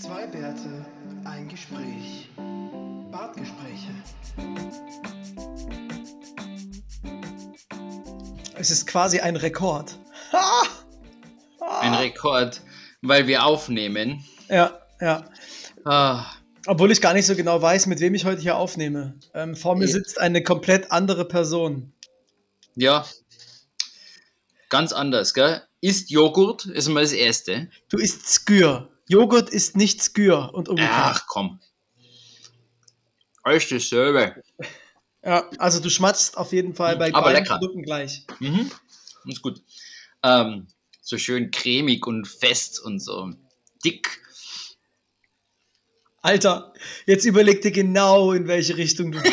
Zwei Bärte, ein Gespräch. Bartgespräche. Es ist quasi ein Rekord. Ein Rekord, weil wir aufnehmen. Ja, ja. Ah, Obwohl ich gar nicht so genau weiß, mit wem ich heute hier aufnehme. Ähm, vor mir Ja. sitzt eine komplett andere Person. ja, ganz anders, gell? Ist Joghurt, ist mal das Erste. Du isst Skür. Joghurt ist nicht Skür und umgekehrt. Ach komm. Alles dasselbe. Ja, also du schmatzt auf jeden Fall bei Aber beiden lecker. Produkten gleich. Mhm. Ist gut. Ähm, so schön cremig und fest und so dick. Alter, jetzt überleg dir genau, in welche Richtung du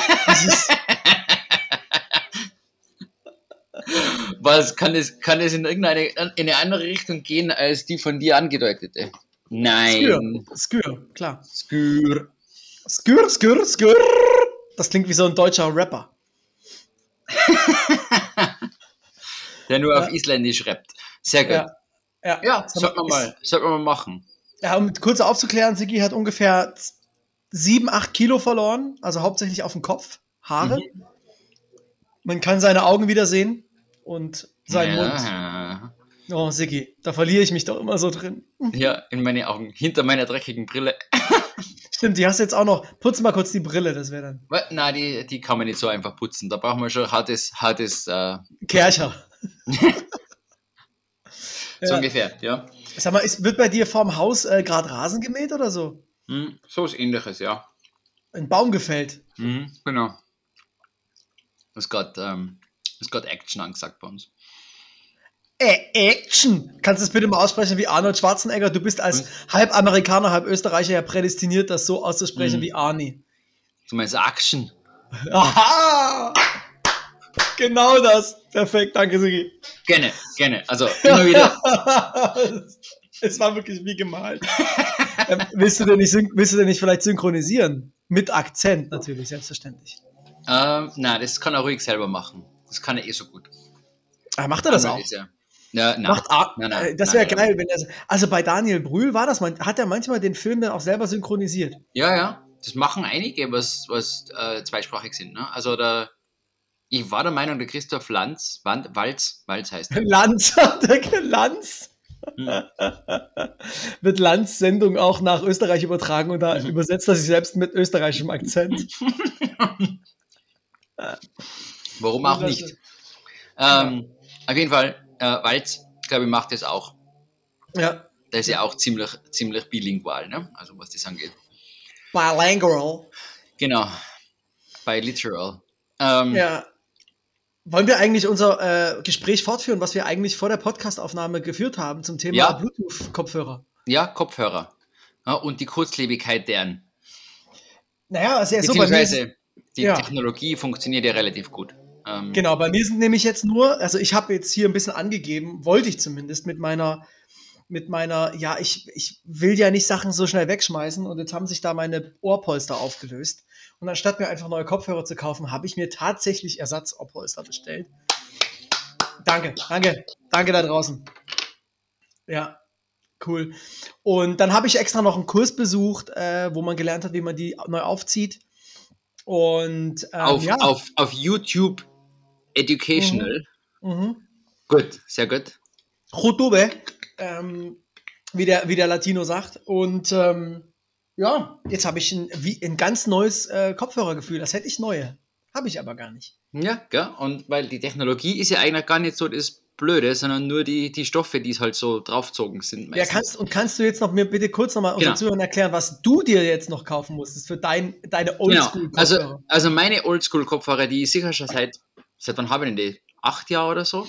Was kann es, kann es in irgendeine in eine andere Richtung gehen als die von dir angedeutete? Skür. Nein. Skür, klar. Skür. Skür, Skür, Skür. Das klingt wie so ein deutscher Rapper. Der nur auf Ja. Isländisch rappt. Sehr gut. Ja. Ja, Ja, Sag sollte man mal, sollte man mal machen. Ja, um kurz aufzuklären, Sigi hat ungefähr 7, 8 Kilo verloren, also hauptsächlich auf dem Kopf, Haare. Mhm. Man kann seine Augen wieder sehen und seinen ja. Mund. Oh, Sigi, da verliere ich mich doch immer so drin. Ja, in meine Augen, hinter meiner dreckigen Brille. Stimmt, die hast du jetzt auch noch. Putz mal kurz die Brille, das wäre dann Na, die, die kann man nicht so einfach putzen. Da braucht man schon hartes, hartes, äh, Kercher. so Ja. ungefähr, ja. Sag mal, ist, wird bei dir vorm Haus äh, gerade Rasen gemäht oder so? Hm, so ist ähnliches, ja. Ein Baum gefällt. Mhm, genau. Es geht, ähm, es geht Action angesagt bei uns. Äh, Action! Kannst du es bitte mal aussprechen wie Arnold Schwarzenegger? Du bist als halb Amerikaner, halb Österreicher ja prädestiniert, das so auszusprechen Mhm. wie Arnie. Du meinst Action? Aha! Genau das. Perfekt, danke, Sigi. Gerne, gerne. Also immer wieder. es war wirklich wie gemalt. ähm, willst, du denn nicht, willst du denn nicht vielleicht synchronisieren? Mit Akzent natürlich, selbstverständlich. ähm, na, das kann er ruhig selber machen. Das kann er eh so gut. Ah, macht er das Aber auch? Ist ja, ja, na, Macht A Nein, nein, äh, das wäre geil, wenn er. Also bei Daniel Brühl war das, man, hat er manchmal den Film dann auch selber synchronisiert. ja, ja. Das machen einige, was, was äh, zweisprachig sind. Ne? Also da, ich war der Meinung, der Christoph Lanz, Wand, Walz, Walz heißt er. Lanz, der Lanz. Hm. Wird Lanz Sendung auch nach Österreich übertragen und da Mhm. übersetzt er sich selbst mit österreichischem Akzent. Warum auch nicht? Ähm, auf jeden Fall, äh, Walz, glaube ich, macht das auch. Ja. Der ist ja auch ziemlich, ziemlich bilingual, ne? also was das angeht. Bilingual. Genau, biliteral. Ähm, Ja. Wollen wir eigentlich unser äh, Gespräch fortführen, was wir eigentlich vor der Podcastaufnahme geführt haben zum Thema Ja. Bluetooth-Kopfhörer? ja, Kopfhörer. Ja, und die Kurzlebigkeit deren. Naja, also ja, so bei mir die ja. Technologie funktioniert ja relativ gut. Ähm, Genau, bei mir sind nämlich jetzt nur, also ich habe jetzt hier ein bisschen angegeben, wollte ich zumindest mit meiner, mit meiner, ja, ich, ich will ja nicht Sachen so schnell wegschmeißen und jetzt haben sich da meine Ohrpolster aufgelöst. Und anstatt mir einfach neue Kopfhörer zu kaufen, habe ich mir tatsächlich Ersatzohrpolster bestellt. Danke, danke, danke da draußen. Ja, cool. Und dann habe ich extra noch einen Kurs besucht, äh, wo man gelernt hat, wie man die neu aufzieht. Und ähm, auf, ja. auf, auf YouTube Educational. Mhm. Gut, sehr gut. Jutube, ähm, wie, der, wie der Latino sagt. Und ähm, ja, jetzt habe ich ein, wie, ein ganz neues äh, Kopfhörergefühl. Das hätte ich neue. Habe ich aber gar nicht. Ja, gell? Und weil die Technologie ist ja eigentlich gar nicht so das Blöde, sondern nur die, die Stoffe, die es halt so draufzogen sind. Ja, meistens. kannst, und kannst du jetzt noch mir bitte kurz nochmal unseren Genau. Zuhörern erklären, was du dir jetzt noch kaufen musstest für dein, deine Genau. Oldschool-Kopfhörer? Also, also meine Oldschool-Kopfhörer, die ist sicher schon seit, seit wann habe ich denn die? Acht Jahre oder so?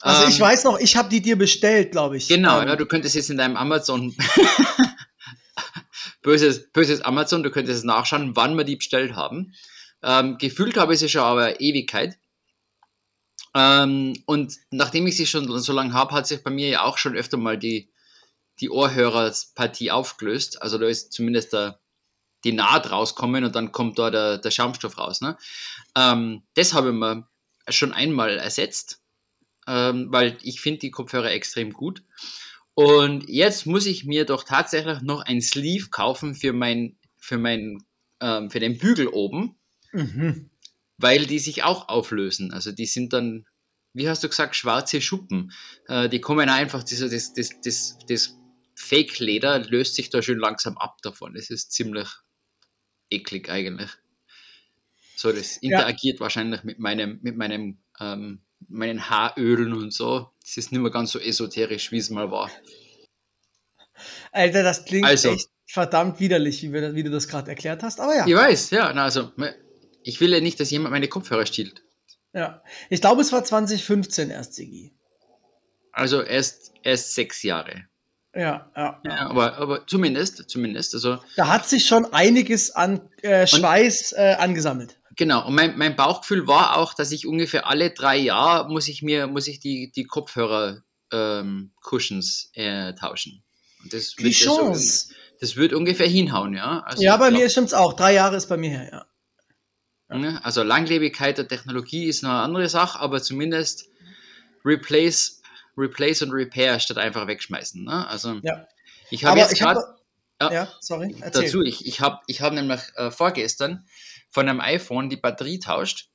Also, ich Ähm, weiß noch, ich habe die dir bestellt, glaube ich. Genau, Ähm, ja, du könntest jetzt in deinem Amazon, böses, böses Amazon, du könntest es nachschauen, wann wir die bestellt haben. Ähm, gefühlt habe ich sie schon aber Ewigkeit. Ähm, und nachdem ich sie schon so lange habe, hat sich bei mir ja auch schon öfter mal die, die Ohrhörerpartie aufgelöst. Also da ist zumindest der, die Naht rauskommen und dann kommt da der, der Schaumstoff raus. Ne? Ähm, das habe ich mir schon einmal ersetzt, ähm, weil ich finde die Kopfhörer extrem gut. Und jetzt muss ich mir doch tatsächlich noch ein Sleeve kaufen für mein, für mein, ähm, für den Bügel oben, Mhm. weil die sich auch auflösen. Also die sind dann, wie hast du gesagt, schwarze Schuppen. Äh, die kommen einfach, das, das, das, das, das Fake-Leder löst sich da schön langsam ab davon. Es ist ziemlich eklig eigentlich. So, das interagiert wahrscheinlich mit meinem, mit meinem, ähm, meinen Haarölen und so. Es ist nicht mehr ganz so esoterisch, wie es mal war. Alter, das klingt Also. echt verdammt widerlich, wie, wir, wie du das gerade erklärt hast. Aber ja, Ich weiß, ja, na, also, ich will ja nicht, dass jemand meine Kopfhörer stiehlt. ja. Ich glaube, es war 2015 erst, Sigi. Also erst, erst sechs Jahre. Ja, ja. Ja, aber, aber zumindest, zumindest, also Da hat sich schon einiges an äh, Schweiß äh, angesammelt. Genau. Und mein, mein Bauchgefühl war auch, dass ich ungefähr alle drei Jahre muss ich mir, muss ich die, die Kopfhörer ähm, Cushions äh, tauschen. Und das Die wird Chance. das wird ungefähr hinhauen, ja. Also Ja, bei ich mir glaub, stimmt's auch. Drei Jahre ist bei mir her, ja. ne, Also Langlebigkeit der Technologie ist noch eine andere Sache, aber zumindest replace, replace und repair statt einfach wegschmeißen. Ne? Also Ja. ich habe jetzt gerade habe. Ja. Ja. sorry. Erzähl. dazu, ich, ich habe ich hab nämlich äh, vorgestern von einem iPhone die Batterie tauscht.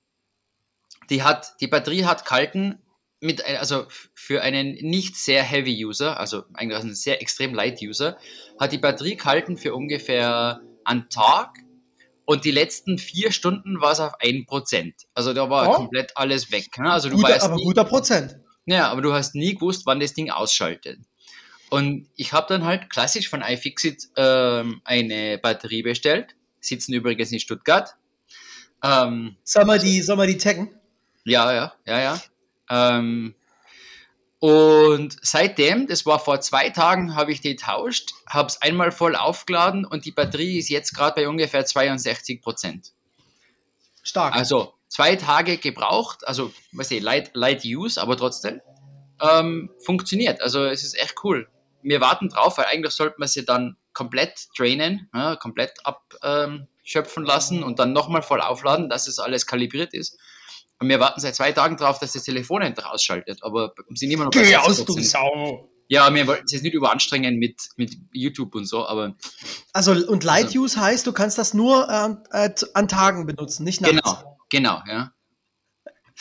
Die hat, die Batterie hat kalten mit, ein- also für einen nicht sehr heavy User, also eigentlich einen sehr extrem light User, hat die Batterie kalten für ungefähr einen Tag und die letzten vier Stunden war es auf 1%. Also da war Oh. komplett alles weg. Ne? Also du Guter, weißt aber nie, guter Prozent. ja, aber du hast nie gewusst, wann das Ding ausschaltet. Und ich habe dann halt klassisch von iFixit ähm, eine Batterie bestellt. Sitzen übrigens in Stuttgart. Ähm, Soll mal die, soll die taggen? ja, ja, ja, ja. Ähm, und seitdem, das war vor zwei Tagen, habe ich die tauscht, habe es einmal voll aufgeladen und die Batterie ist jetzt gerade bei ungefähr 62 Prozent. Stark. Also zwei Tage gebraucht, also was ich, light, light use, aber trotzdem ähm, funktioniert. Also es ist echt cool. Wir warten drauf, weil eigentlich sollte man sie dann komplett drainen, ja, komplett abschöpfen lassen und dann nochmal voll aufladen, dass es alles kalibriert ist. Und wir warten seit zwei Tagen drauf, dass das Telefon endlich ausschaltet, aber sie sind immer noch bei Geh aus, 60%. du Sau. Ja, wir wollten es jetzt nicht überanstrengen mit, mit YouTube und so, aber Also, und Light Use heißt, du kannst das nur äh, zu- an Tagen benutzen, nicht nachts. Genau, genau, ja.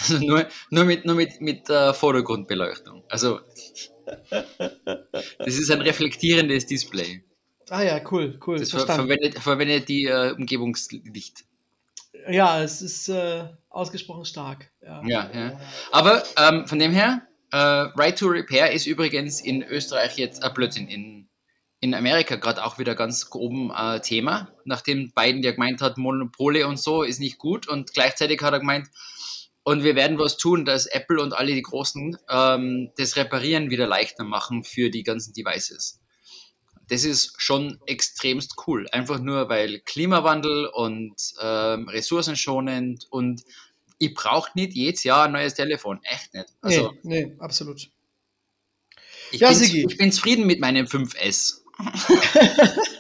Also nur, nur mit, nur mit, mit äh, Vordergrundbeleuchtung. Also das ist ein reflektierendes Display. Ah ja, cool, cool. Das ver verstanden. verwendet, verwendet die äh, Umgebungslicht. Ja, es ist äh, ausgesprochen stark. Ja. Ja, ja. Aber ähm, von dem her, äh, Right to Repair ist übrigens in Österreich jetzt, äh, Blödsinn, in, in Amerika gerade auch wieder ganz oben äh, Thema, nachdem Biden ja gemeint hat, Monopole und so ist nicht gut und gleichzeitig hat er gemeint, und wir werden was tun, dass Apple und alle die Großen ähm, das Reparieren wieder leichter machen für die ganzen Devices. Das ist schon extremst cool. Einfach nur, weil Klimawandel und ähm, ressourcenschonend und ich brauche nicht jedes Jahr ein neues Telefon. Echt nicht. Also nee, nee, absolut. ich, Ja, bin, Sigi. ich bin zufrieden mit meinem 5S.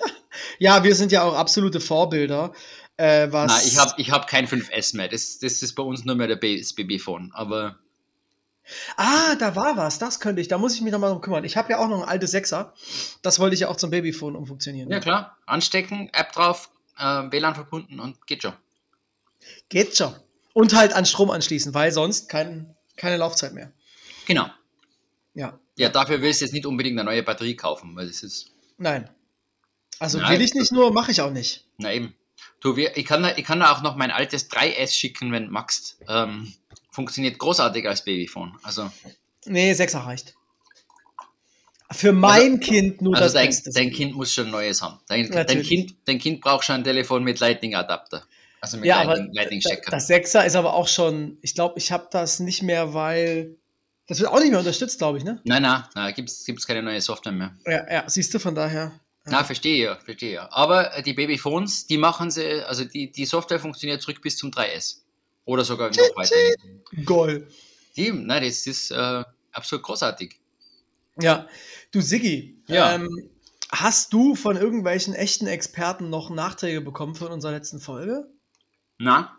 Ja, wir sind ja auch absolute Vorbilder. Äh, was Nein, ich habe ich hab kein 5S mehr. Das, das ist bei uns nur mehr der das Babyphone. Aber Ah, da war was, das könnte ich. Da muss ich mich nochmal drum kümmern. Ich habe ja auch noch ein altes Sechser. Das wollte ich ja auch zum Babyphone umfunktionieren. ja klar, anstecken, App drauf, äh, WLAN verbunden und geht schon. Geht schon. Und halt an Strom anschließen, weil sonst kein, keine Laufzeit mehr. Genau. Ja. Ja, dafür willst du jetzt nicht unbedingt eine neue Batterie kaufen, weil das ist, Nein. Also Nein. will ich nicht nur, mache ich auch nicht. na eben. Du, wir, ich, kann da, ich kann da auch noch mein altes 3S schicken, wenn du magst. Ähm, funktioniert großartig als Babyphone. Also, Nee, Sechser reicht. Für mein Kind nur also das dein, Beste. dein Kind muss schon neues haben. Dein, dein, kind, dein Kind braucht schon ein Telefon mit Lightning-Adapter. Also mit ja, Lightning- Lightning-Stecker. das Sechser ist aber auch schon, ich glaube, ich habe das nicht mehr, weil das wird auch nicht mehr unterstützt, glaube ich, ne? nein, nein, nein, gibt es keine neue Software mehr. Ja, ja, siehst du, von daher. Na, verstehe ja, verstehe ja. Aber äh, die Babyphones, die machen sie, also die, die Software funktioniert zurück bis zum 3S. Oder sogar noch weiter. Goal. Die, nein, das ist äh, absolut großartig. Ja, du Siggi, Ja. ähm, hast du von irgendwelchen echten Experten noch Nachträge bekommen von unserer letzten Folge? Na?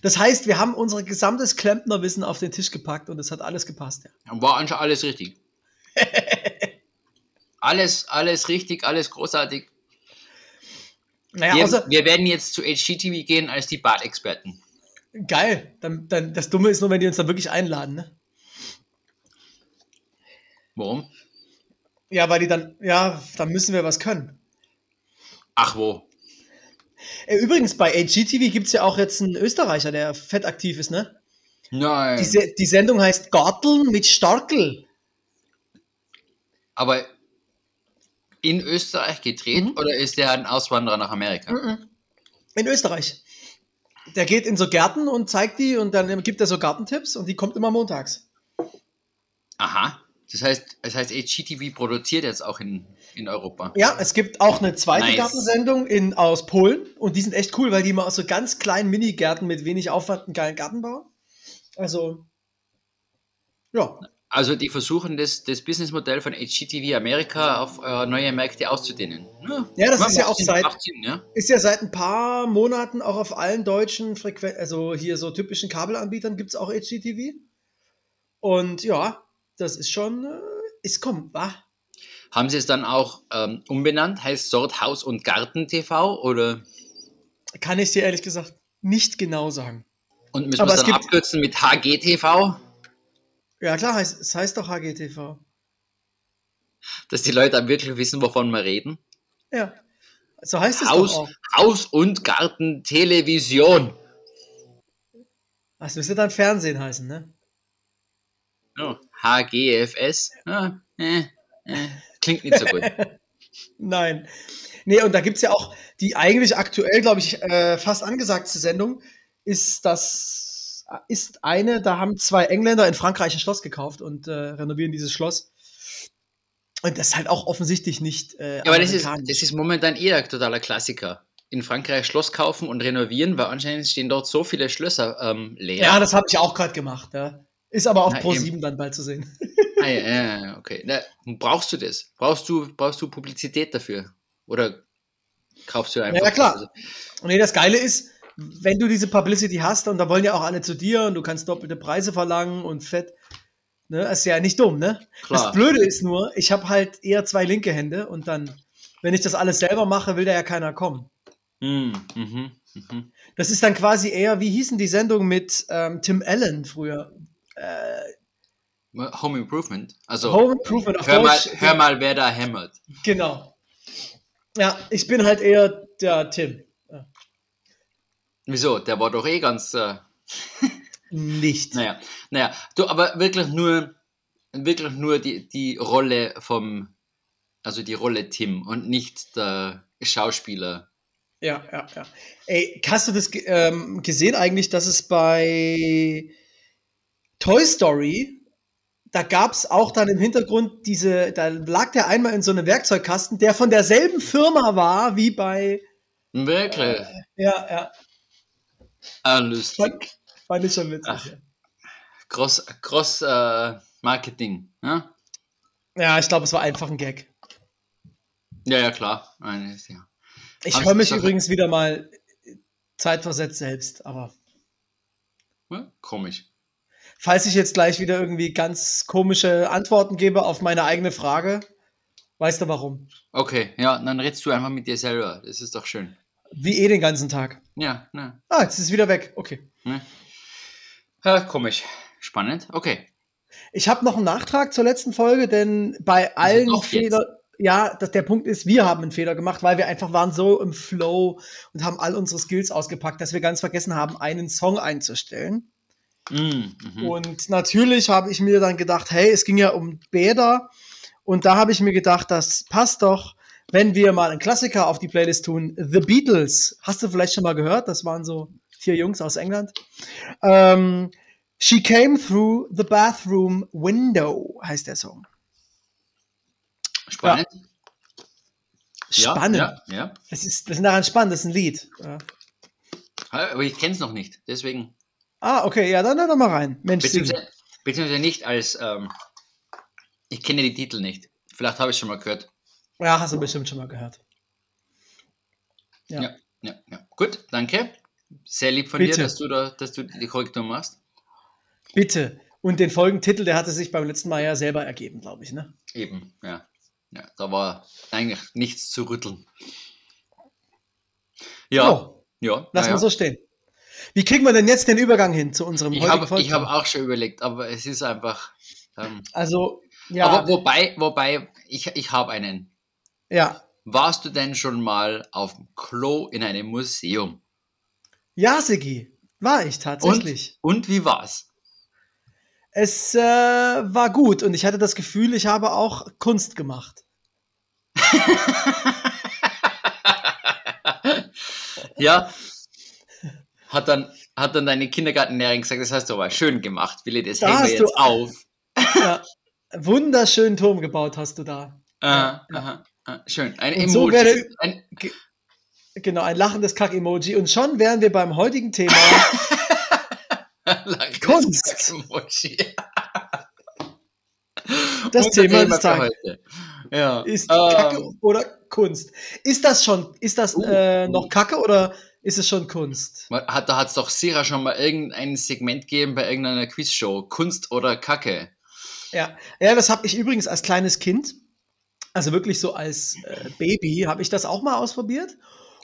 Das heißt, wir haben unser gesamtes Klempnerwissen auf den Tisch gepackt und es hat alles gepasst. Ja. War anscheinend alles richtig. Alles, alles richtig, alles großartig. Naja, Wir, außer, wir werden jetzt zu HGTV gehen als die Bart-Experten. geil. Dann, dann, das Dumme ist nur, wenn die uns dann wirklich einladen, ne? Warum? Ja, weil die dann, ja, dann müssen wir was können. Ach wo. Äh, Übrigens, bei HGTV gibt es ja auch jetzt einen Österreicher, der fett aktiv ist, ne? Nein. Die, Se die Sendung heißt Garteln mit Starkel. Aber in Österreich gedreht Mhm. oder ist der ein Auswanderer nach Amerika? Mhm. In Österreich. Der geht in so Gärten und zeigt die und dann gibt er so Gartentipps und die kommt immer montags. Aha. Das heißt, das heißt, HGTV produziert jetzt auch in, in Europa. Ja, es gibt auch eine zweite Nice. Gartensendung in, aus Polen und die sind echt cool, weil die immer aus so ganz kleinen Minigärten mit wenig Aufwand einen geilen Garten bauen. Also, ja, Also die versuchen das, das Businessmodell von HGTV Amerika auf äh, neue Märkte auszudehnen. Ja, das ist ja auch Sinn, seit- Sinn, ja. ist ja seit ein paar Monaten auch auf allen deutschen Frequenzen, also hier so typischen Kabelanbietern gibt es auch HGTV. Und ja, das ist schon, äh, es kommt, wa? Haben sie es dann auch ähm, umbenannt? Heißt Sort Haus und Garten TV oder Kann ich dir ehrlich gesagt nicht genau sagen. und müssen wir es dann abkürzen mit HGTV, Ja, klar, heißt, es heißt doch HGTV. dass die Leute dann wirklich wissen, wovon wir reden? Ja. So heißt es Haus, doch auch. Haus und Garten Television. Das müsste dann Fernsehen heißen, ne? Ja, HGFS. Ja, äh, äh, klingt nicht so gut. Nein. Nee, und da gibt es ja auch die eigentlich aktuell, glaube ich, äh, fast angesagte Sendung, ist das, ist eine, da haben zwei Engländer in Frankreich ein Schloss gekauft und äh, renovieren dieses Schloss. Und das ist halt auch offensichtlich nicht. Äh, Ja, aber das ist, das ist momentan eh ein totaler Klassiker. In Frankreich Schloss kaufen und renovieren, weil anscheinend stehen dort so viele Schlösser ähm, leer. ja, das habe ich auch gerade gemacht. Ja. Ist aber auf Na, Pro eben. 7 dann bald zu sehen. Ah, ja, ja, ja, okay. Na, brauchst du das? Brauchst du, brauchst du Publizität dafür? Oder kaufst du einfach? Ja, klar. Also, Und nee, das Geile ist, wenn du diese Publicity hast und da wollen ja auch alle zu dir und du kannst doppelte Preise verlangen und fett, ne, ist ja nicht dumm, ne? klar. Das Blöde ist nur, ich habe halt eher zwei linke Hände und dann, wenn ich das alles selber mache, will da ja keiner kommen. Hm, mhm, mhm. Das ist dann quasi eher, wie hießen die Sendung mit ähm, Tim Allen früher? Äh, Home Improvement. Also, Home Improvement auf hör, mal, hör mal, wer da hämmert. Genau. Ja, ich bin halt eher der Tim. Wieso? Der war doch eh ganz. Äh, Nicht. naja, naja. Du, aber wirklich nur, wirklich nur die, die Rolle vom. Also die Rolle Tim und nicht der Schauspieler. Ja, ja, ja. Ey, hast du das ähm, gesehen eigentlich, dass es bei Toy Story, da gab es auch dann im Hintergrund diese, da lag der einmal in so einem Werkzeugkasten, der von derselben Firma war wie bei, Wirklich? ja, ja, ah, lustig. fand, fand ich schon witzig. Ach. Cross, Cross äh, Marketing. Ja? Ja, ich glaube, es war einfach ein Gag. ja, ja, klar. Nein, ja. Ich höre mich das- übrigens wieder mal zeitversetzt selbst, aber Ja, komisch. falls ich jetzt gleich wieder irgendwie ganz komische Antworten gebe auf meine eigene Frage, weißt du warum? Okay, ja, dann redst du einfach mit dir selber. Das ist doch schön. Wie eh den ganzen Tag. Ja, na. Ah, jetzt ist es wieder weg. Okay. Ja, komisch. Spannend. Okay. Ich habe noch einen Nachtrag zur letzten Folge, denn bei allen. Fehlern, ja, das, der Punkt ist, wir haben einen Fehler gemacht, weil wir einfach waren so im Flow und haben all unsere Skills ausgepackt, dass wir ganz vergessen haben, einen Song einzustellen. Mm, mhm. Und natürlich habe ich mir dann gedacht, hey, es ging ja um Bäder. Und da habe ich mir gedacht, das passt doch, wenn wir mal einen Klassiker auf die Playlist tun. The Beatles. Hast du vielleicht schon mal gehört? Das waren so vier Jungs aus England. Ähm, She came through the bathroom window heißt der Song. Spannend. Spannend. Ja, ja, ja. Das ist, das ist daran spannend, das ist ein Lied. Ja. Aber ich kenne es noch nicht. Deswegen. Ah, okay, ja, dann hör doch mal rein. Mensch. Beziehungsweise, beziehungsweise nicht als. Ähm, ich kenne die Titel nicht. Vielleicht habe ich schon mal gehört. Ja, hast du bestimmt schon mal gehört. Ja. Ja, ja, ja. Gut, danke. Sehr lieb von Bitte. dir, dass du, da, dass du die Korrektur machst. Bitte. Und den Folgentitel, der hatte sich beim letzten Mal ja selber ergeben, glaube ich, ne? Eben, ja. ja. Da war eigentlich nichts zu rütteln. Ja, Oh, ja. lass ja, mal so stehen. Wie kriegen wir denn jetzt den Übergang hin zu unserem Ich heutigen habe Folgentitel? hab auch schon überlegt, aber es ist einfach. Ähm, Also, ja, Aber wobei, wobei, ich, ich habe einen. Ja. Warst du denn schon mal auf dem Klo in einem Museum? Ja, Sigi, war ich tatsächlich. Und wie war's? Es äh, war gut und ich hatte das Gefühl, ich habe auch Kunst gemacht. ja. Hat dann, hat dann deine Kindergartenlehrerin gesagt, das hast du aber schön gemacht, Willi, das Da hängen wir hast du- jetzt auf. Ja, wunderschönen Turm gebaut hast du da. Äh, aha, äh, schön. Ein Und so Emoji. werde- ein, Genau, ein lachendes Kack-Emoji. Und schon wären wir beim heutigen Thema. Kunst. Emoji. Das Unser Thema des Tages heute. Ja. ist ähm, Kacke oder Kunst. Ist das schon, ist das Uh, äh, noch Kacke oder ist es schon Kunst? Hat, da hat es doch sicher schon mal irgendein Segment gegeben bei irgendeiner Quizshow. Kunst oder Kacke. Ja, ja das habe ich übrigens als kleines Kind, also wirklich so als äh, Baby, habe ich das auch mal ausprobiert.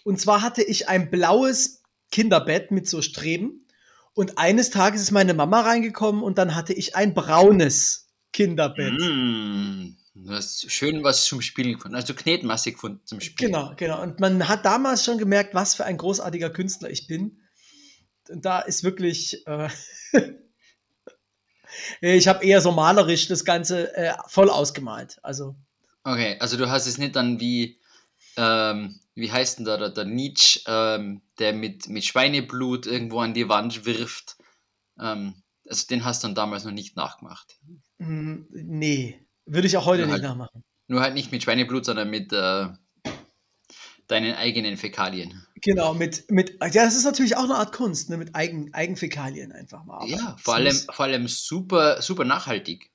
Und zwar hatte ich ein blaues Kinderbett mit so Streben. Und eines Tages ist meine Mama reingekommen und dann hatte ich ein braunes Kinderbett. Mm, du hast schön was zum Spielen gefunden. Also knetmassig gefunden zum Spielen. Genau, genau. Und man hat damals schon gemerkt, was für ein großartiger Künstler ich bin. Und da ist wirklich. Äh, ich habe eher so malerisch das Ganze äh, voll ausgemalt. Also, Okay, also du hast es nicht dann wie, ähm, wie heißt denn da, der, der Nietzsche, ähm, der mit, mit Schweineblut irgendwo an die Wand wirft. Ähm, also den hast du dann damals noch nicht nachgemacht. mh, nee, würde ich auch heute Ja, nicht halt. nachmachen. Nur halt nicht mit Schweineblut, sondern mit äh, deinen eigenen Fäkalien. Genau, mit, mit, ja, das ist natürlich auch eine Art Kunst, ne, mit Eigen, Eigenfäkalien einfach mal. arbeiten. Ja, vor allem, vor allem super, super nachhaltig.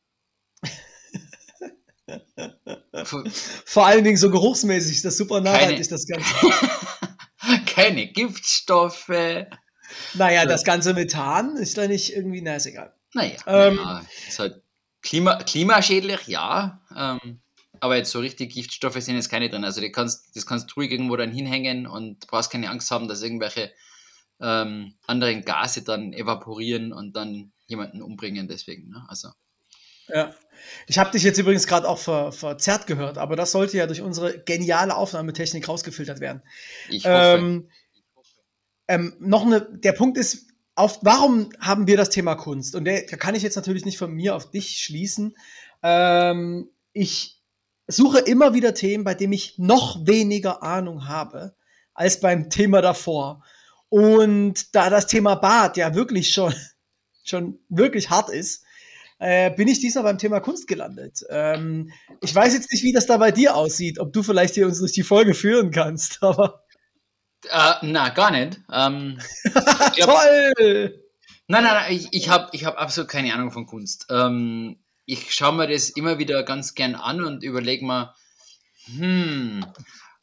Vor- allen Dingen so geruchsmäßig ist das super nachhaltig, Keine- das Ganze. Keine Giftstoffe. Naja, das ganze Methan ist da nicht irgendwie, na, ist egal. Naja, Ähm, ja, ist halt Klima, klimaschädlich, ja. Ähm, aber jetzt so richtig Giftstoffe sind jetzt keine drin. Also die kannst, das kannst du ruhig irgendwo dann hinhängen und brauchst keine Angst haben, dass irgendwelche ähm, anderen Gase dann evaporieren und dann jemanden umbringen deswegen. Ne? Also Ja. Ich habe dich jetzt übrigens gerade auch ver, verzerrt gehört, aber das sollte ja durch unsere geniale Aufnahmetechnik rausgefiltert werden. ich hoffe. Ähm, ähm, noch eine, der Punkt ist, auf, warum haben wir das Thema Kunst? Und der, da kann ich jetzt natürlich nicht von mir auf dich schließen. Ähm, ich suche immer wieder Themen, bei denen ich noch weniger Ahnung habe als beim Thema davor. Und da das Thema Bad ja wirklich schon, schon wirklich hart ist, äh, bin ich diesmal beim Thema Kunst gelandet. Ähm, ich weiß jetzt nicht, wie das da bei dir aussieht, ob du vielleicht hier uns durch die Folge führen kannst, aber äh, na, gar nicht. Ähm, glaub- toll! Nein, nein, nein, ich, ich habe ich hab absolut keine Ahnung von Kunst. Ähm, ich schaue mir das immer wieder ganz gern an und überlege mir, hm,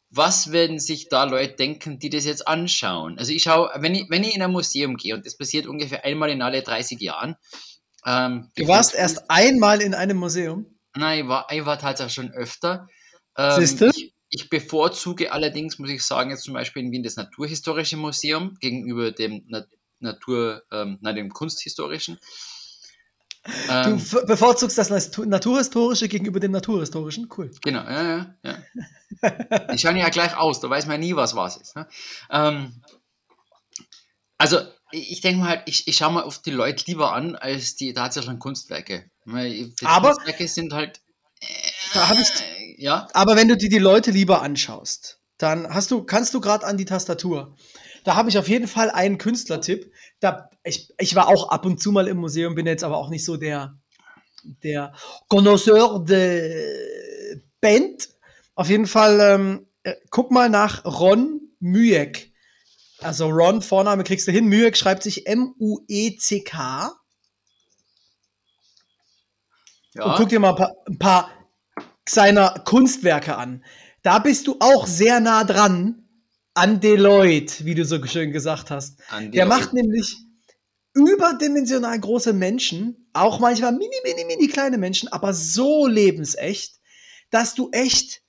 was werden sich da Leute denken, die das jetzt anschauen? Also ich schaue, wenn ich, wenn ich in ein Museum gehe, und das passiert ungefähr einmal in alle 30 Jahren. Ähm, Du warst erst einmal in einem Museum. Nein, ich war, ich war tatsächlich schon öfter. Ähm, Siehste? ich, ich bevorzuge allerdings, muss ich sagen, jetzt zum Beispiel in Wien das Naturhistorische Museum gegenüber dem Na Natur, ähm, nein, dem Kunsthistorischen. Du Ähm, f- bevorzugst das Natu- Naturhistorische gegenüber dem Naturhistorischen. Cool. genau, ja, ja, ja. Die schauen ja gleich aus, da weiß man nie, was was ist. Ne? Ähm, also, ich, denke mal halt, ich, ich schaue mir oft die Leute lieber an, als die tatsächlichen Kunstwerke. Die Aber- Kunstwerke sind halt. Da hab ich- äh, ja, Aber wenn du dir die Leute lieber anschaust, dann hast du, kannst du gerade an die Tastatur. Da habe ich auf jeden Fall einen Künstlertipp. Da, ich, ich war auch ab und zu mal im Museum, bin jetzt aber auch nicht so der, der Connoisseur de Band. Auf jeden Fall, ähm, äh, guck mal nach Ron Müeck. Also Ron, Vorname kriegst du hin. Müeck schreibt sich M-U-E-C-K. ja. und guck dir mal ein paar, ein paar seiner Kunstwerke an. Da bist du auch sehr nah dran an Deloitte, wie du so schön gesagt hast. Der macht nämlich, überdimensional große Menschen, auch manchmal mini, mini, mini kleine Menschen, aber so lebensecht, dass du echt,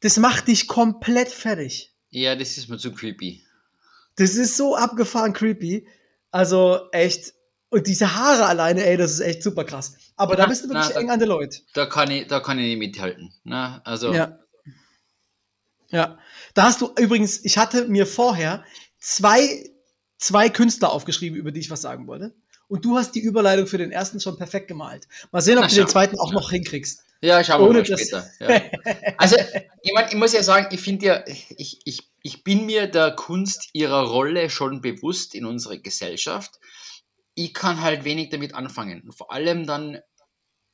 das macht dich komplett fertig. Ja, das ist mir zu creepy. Das ist so abgefahren creepy. Also echt. Und diese Haare alleine, ey, das ist echt super krass. Aber da Na, bist du wirklich na, eng an der Leute. Da kann ich, da kann ich nicht mithalten. Ne? Also, Ja. Ja. Da hast du übrigens, ich hatte mir vorher zwei, zwei Künstler aufgeschrieben, über die ich was sagen wollte. Und du hast die Überleitung für den ersten schon perfekt gemalt. Mal sehen, ob Na, du den schau. zweiten auch Ja. noch hinkriegst. ja schauen wir Ohne mal später. Ja. Also, ich, mein, ich muss ja sagen, ich finde ja, ich, ich, ich bin mir der Kunst ihrer Rolle schon bewusst in unserer Gesellschaft. Ich kann halt wenig damit anfangen. Vor allem dann,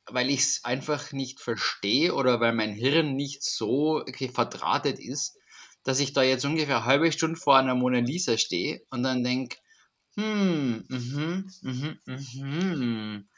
weil ich es einfach nicht verstehe oder weil mein Hirn nicht so verdrahtet ist, dass ich da jetzt ungefähr eine halbe Stunde vor einer Mona Lisa stehe und dann denke, hm, mhm, mhm, mhm.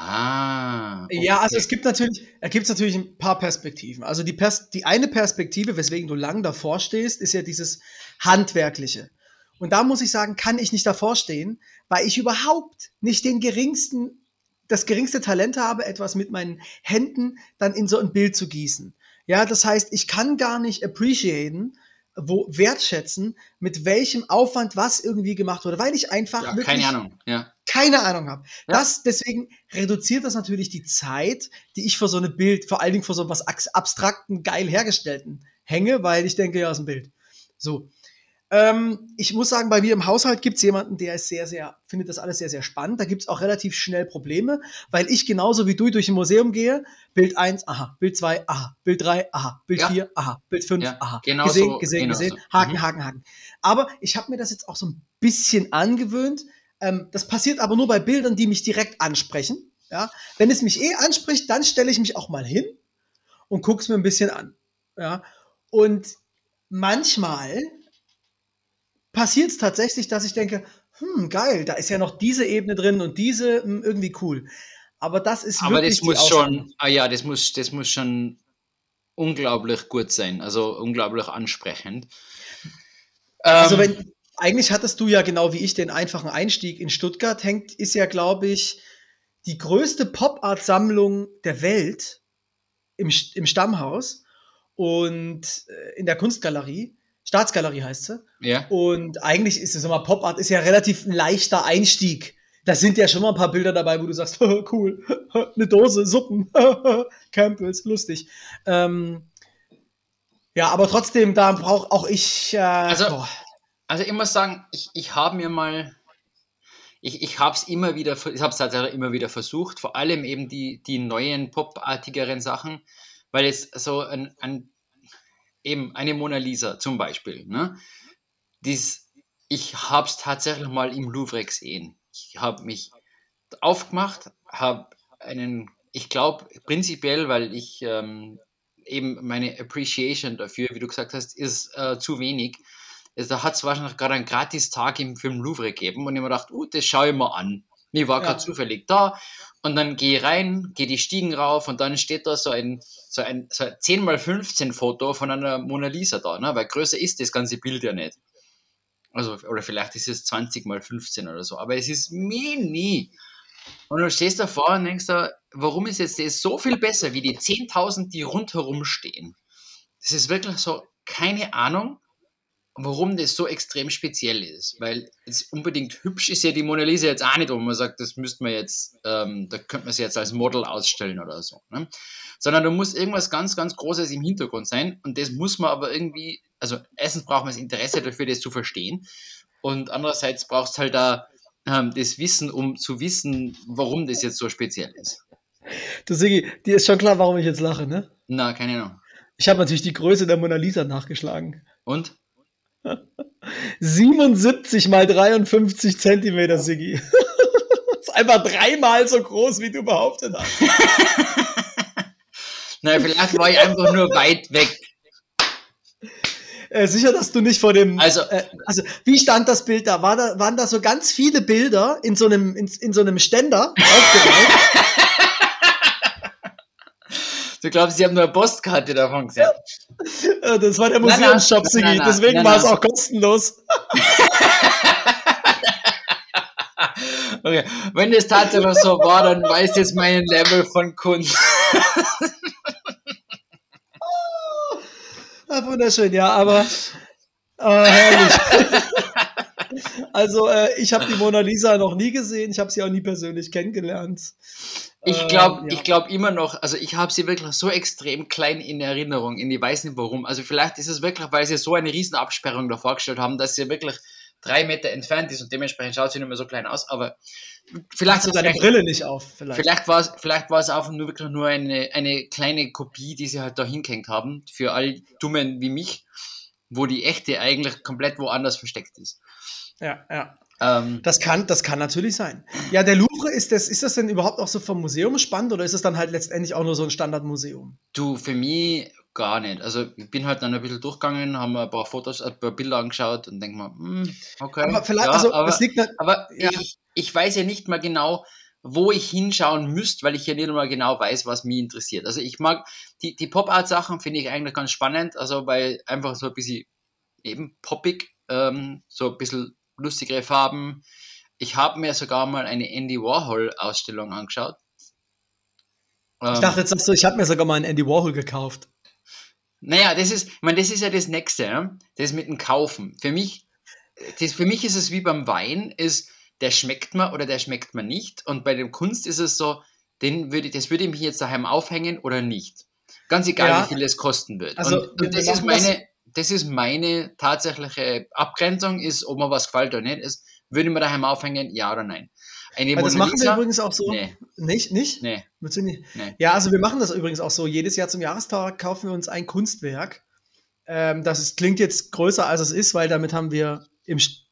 Ah. Ja, also okay. es gibt natürlich, da gibt es natürlich ein paar Perspektiven. Also die, Pers die eine Perspektive, weswegen du lang davor stehst, ist ja dieses Handwerkliche. Und da muss ich sagen, kann ich nicht davor stehen, weil ich überhaupt nicht den geringsten, das geringste Talent habe, etwas mit meinen Händen dann in so ein Bild zu gießen. Ja, das heißt, ich kann gar nicht appreciaten, wo wertschätzen, mit welchem Aufwand was irgendwie gemacht wurde, weil ich einfach Ja, keine Ahnung. Ja. keine Ahnung habe. Ja. Das, deswegen reduziert das natürlich die Zeit, die ich für so ein Bild, vor allen Dingen für so was abstrakten, geil hergestellten hänge, weil ich denke, ja, ist ein Bild. So. Ähm, ich muss sagen, bei mir im Haushalt gibt es jemanden, der ist sehr, sehr, findet das alles sehr, sehr spannend. Da gibt es auch relativ schnell Probleme, weil ich genauso wie du durch ein Museum gehe. Bild 1, aha, Bild 2, aha, Bild 3, aha, Bild Ja. 4, aha, Bild 5, Ja, aha. genau gesehen, so, gesehen, genau gesehen, so. Haken, Mhm. Haken, Haken. Aber ich habe mir das jetzt auch so ein bisschen angewöhnt. Ähm, das passiert aber nur bei Bildern, die mich direkt ansprechen. Ja? Wenn es mich eh anspricht, dann stelle ich mich auch mal hin und gucke es mir ein bisschen an. Ja? Und manchmal passiert es tatsächlich, dass ich denke, hm, geil, da ist ja noch diese Ebene drin und diese, hm, irgendwie cool. Aber das ist Aber wirklich das muss schon, ah ja, das muss, das muss schon unglaublich gut sein, also unglaublich ansprechend. Also Ähm, wenn, eigentlich hattest du ja genau wie ich den einfachen Einstieg in Stuttgart, hängt, ist ja, glaube ich, die größte Pop-Art-Sammlung der Welt im, im Stammhaus und äh, in der Kunstgalerie. Staatsgalerie heißt sie. ja, Und eigentlich ist es immer, Pop-Art ist ja relativ ein leichter Einstieg. Da sind ja schon mal ein paar Bilder dabei, wo du sagst, cool, eine Dose, Suppen, Campbells, lustig. Ähm, ja, aber trotzdem, da brauche auch ich. Äh, Also- boah. also ich muss sagen, ich, ich habe mir mal, ich, ich habe es immer wieder, ich habe es immer wieder versucht, vor allem eben die, die neuen popartigeren Sachen, weil jetzt so ein, ein eben eine Mona Lisa zum Beispiel, ne? Dies, ich habe es tatsächlich mal im Louvre gesehen. Ich habe mich aufgemacht, habe einen, ich glaube prinzipiell, weil ich ähm, eben meine Appreciation dafür, wie du gesagt hast, ist äh, zu wenig. Also, da hat es wahrscheinlich gerade einen Gratistag im Film Louvre gegeben und ich mir gedacht, uh, das schaue ich mir an. Ich war Ja. gerade zufällig da und dann gehe ich rein, gehe die Stiegen rauf und dann steht da so ein, so ein, so ein 10x15 Foto von einer Mona Lisa da, ne? weil größer ist das ganze Bild ja nicht. Also, oder vielleicht ist es 20 mal 15 oder so, aber es ist mini. Und du stehst davor und denkst da, warum ist jetzt das so viel besser wie die 10.000, die rundherum stehen? Das ist wirklich so, keine Ahnung, warum das so extrem speziell ist. Weil jetzt unbedingt hübsch ist ja die Mona Lisa jetzt auch nicht, wo man sagt, das müsste man jetzt, ähm, da könnte man sie jetzt als Model ausstellen oder so. Ne? Sondern da muss irgendwas ganz, ganz Großes im Hintergrund sein und das muss man aber irgendwie, also erstens braucht man das Interesse dafür, das zu verstehen und andererseits brauchst halt da ähm, das Wissen, um zu wissen, warum das jetzt so speziell ist. Du Sigi, dir ist schon klar, warum ich jetzt lache, ne? Na, keine Ahnung. Ich habe natürlich die Größe der Mona Lisa nachgeschlagen. Und? 77 mal 53 Zentimeter, Sigi. ist einfach dreimal so groß, wie du behauptet hast. naja, vielleicht war ich einfach nur weit weg. Äh, sicher, dass du nicht vor dem. Also- äh, also wie stand das Bild da? War da? Waren da so ganz viele Bilder in so einem, in, in so einem Ständer aufgereiht? Du glaubst, ich habe nur eine Postkarte davon gesehen. Das war der Museumsshop, Sigi. Deswegen war es auch kostenlos. Okay. Wenn das tatsächlich so war, dann weiß jetzt mein Level von Kunst. Ah, wunderschön, ja, aber äh, herrlich. also äh, ich habe die Mona Lisa noch nie gesehen, ich habe sie auch nie persönlich kennengelernt. Ich glaube Ähm, ja. ich glaub immer noch, also ich habe sie wirklich so extrem klein in Erinnerung. Ich weiß nicht warum. Also vielleicht ist es wirklich, weil sie so eine riesen Absperrung da vorgestellt haben, dass sie wirklich drei Meter entfernt ist und dementsprechend schaut sie nicht mehr so klein aus. Aber vielleicht, Hast du deine Brille nicht auf, vielleicht. vielleicht war es vielleicht auch nur wirklich nur eine, eine kleine Kopie, die sie halt da hingehängt haben, für all Dummen wie mich, wo die echte eigentlich komplett woanders versteckt ist. Ja, ja. Ähm, Das kann, das kann natürlich sein. Ja, der Louvre, ist das, ist das denn überhaupt auch so vom Museum spannend oder ist es dann halt letztendlich auch nur so ein Standardmuseum? Du, für mich gar nicht. Also ich bin halt dann ein bisschen durchgegangen, haben mir ein paar Fotos, ein paar Bilder angeschaut und denke mir, hm, okay. Aber vielleicht, ja, also aber, liegt nicht, aber ja. ich, ich weiß ja nicht mal genau, wo ich hinschauen müsste, weil ich ja nicht mal genau weiß, was mich interessiert. Also ich mag die, die Pop-Art-Sachen finde ich eigentlich ganz spannend, also weil einfach so ein bisschen eben poppig, ähm, so ein bisschen lustigere Farben. Ich habe mir sogar mal eine Andy Warhol-Ausstellung angeschaut. ich dachte jetzt sagst du, ich habe mir sogar mal einen Andy Warhol gekauft. Naja, das ist, ich meine, das ist ja das Nächste, das mit dem Kaufen. Für mich, das, für mich ist es wie beim Wein, ist, der schmeckt mir oder der schmeckt mir nicht. Und bei der Kunst ist es so, den würde, das würde ich mich jetzt daheim aufhängen oder nicht. Ganz egal, Ja. wie viel es kosten wird. Also, und, und das ist meine, das ist meine tatsächliche Abgrenzung, ist, ob mir was gefällt oder nicht, ist, würde mir daheim aufhängen, ja oder nein. Eine das Mona machen wir übrigens auch so. Nee, Nicht? Nicht? nee, nicht? nee. Ja, also wir machen das übrigens auch so. Jedes Jahr zum Jahrestag kaufen wir uns ein Kunstwerk. Ähm, das ist, klingt jetzt größer, als es ist, weil damit haben wir im St-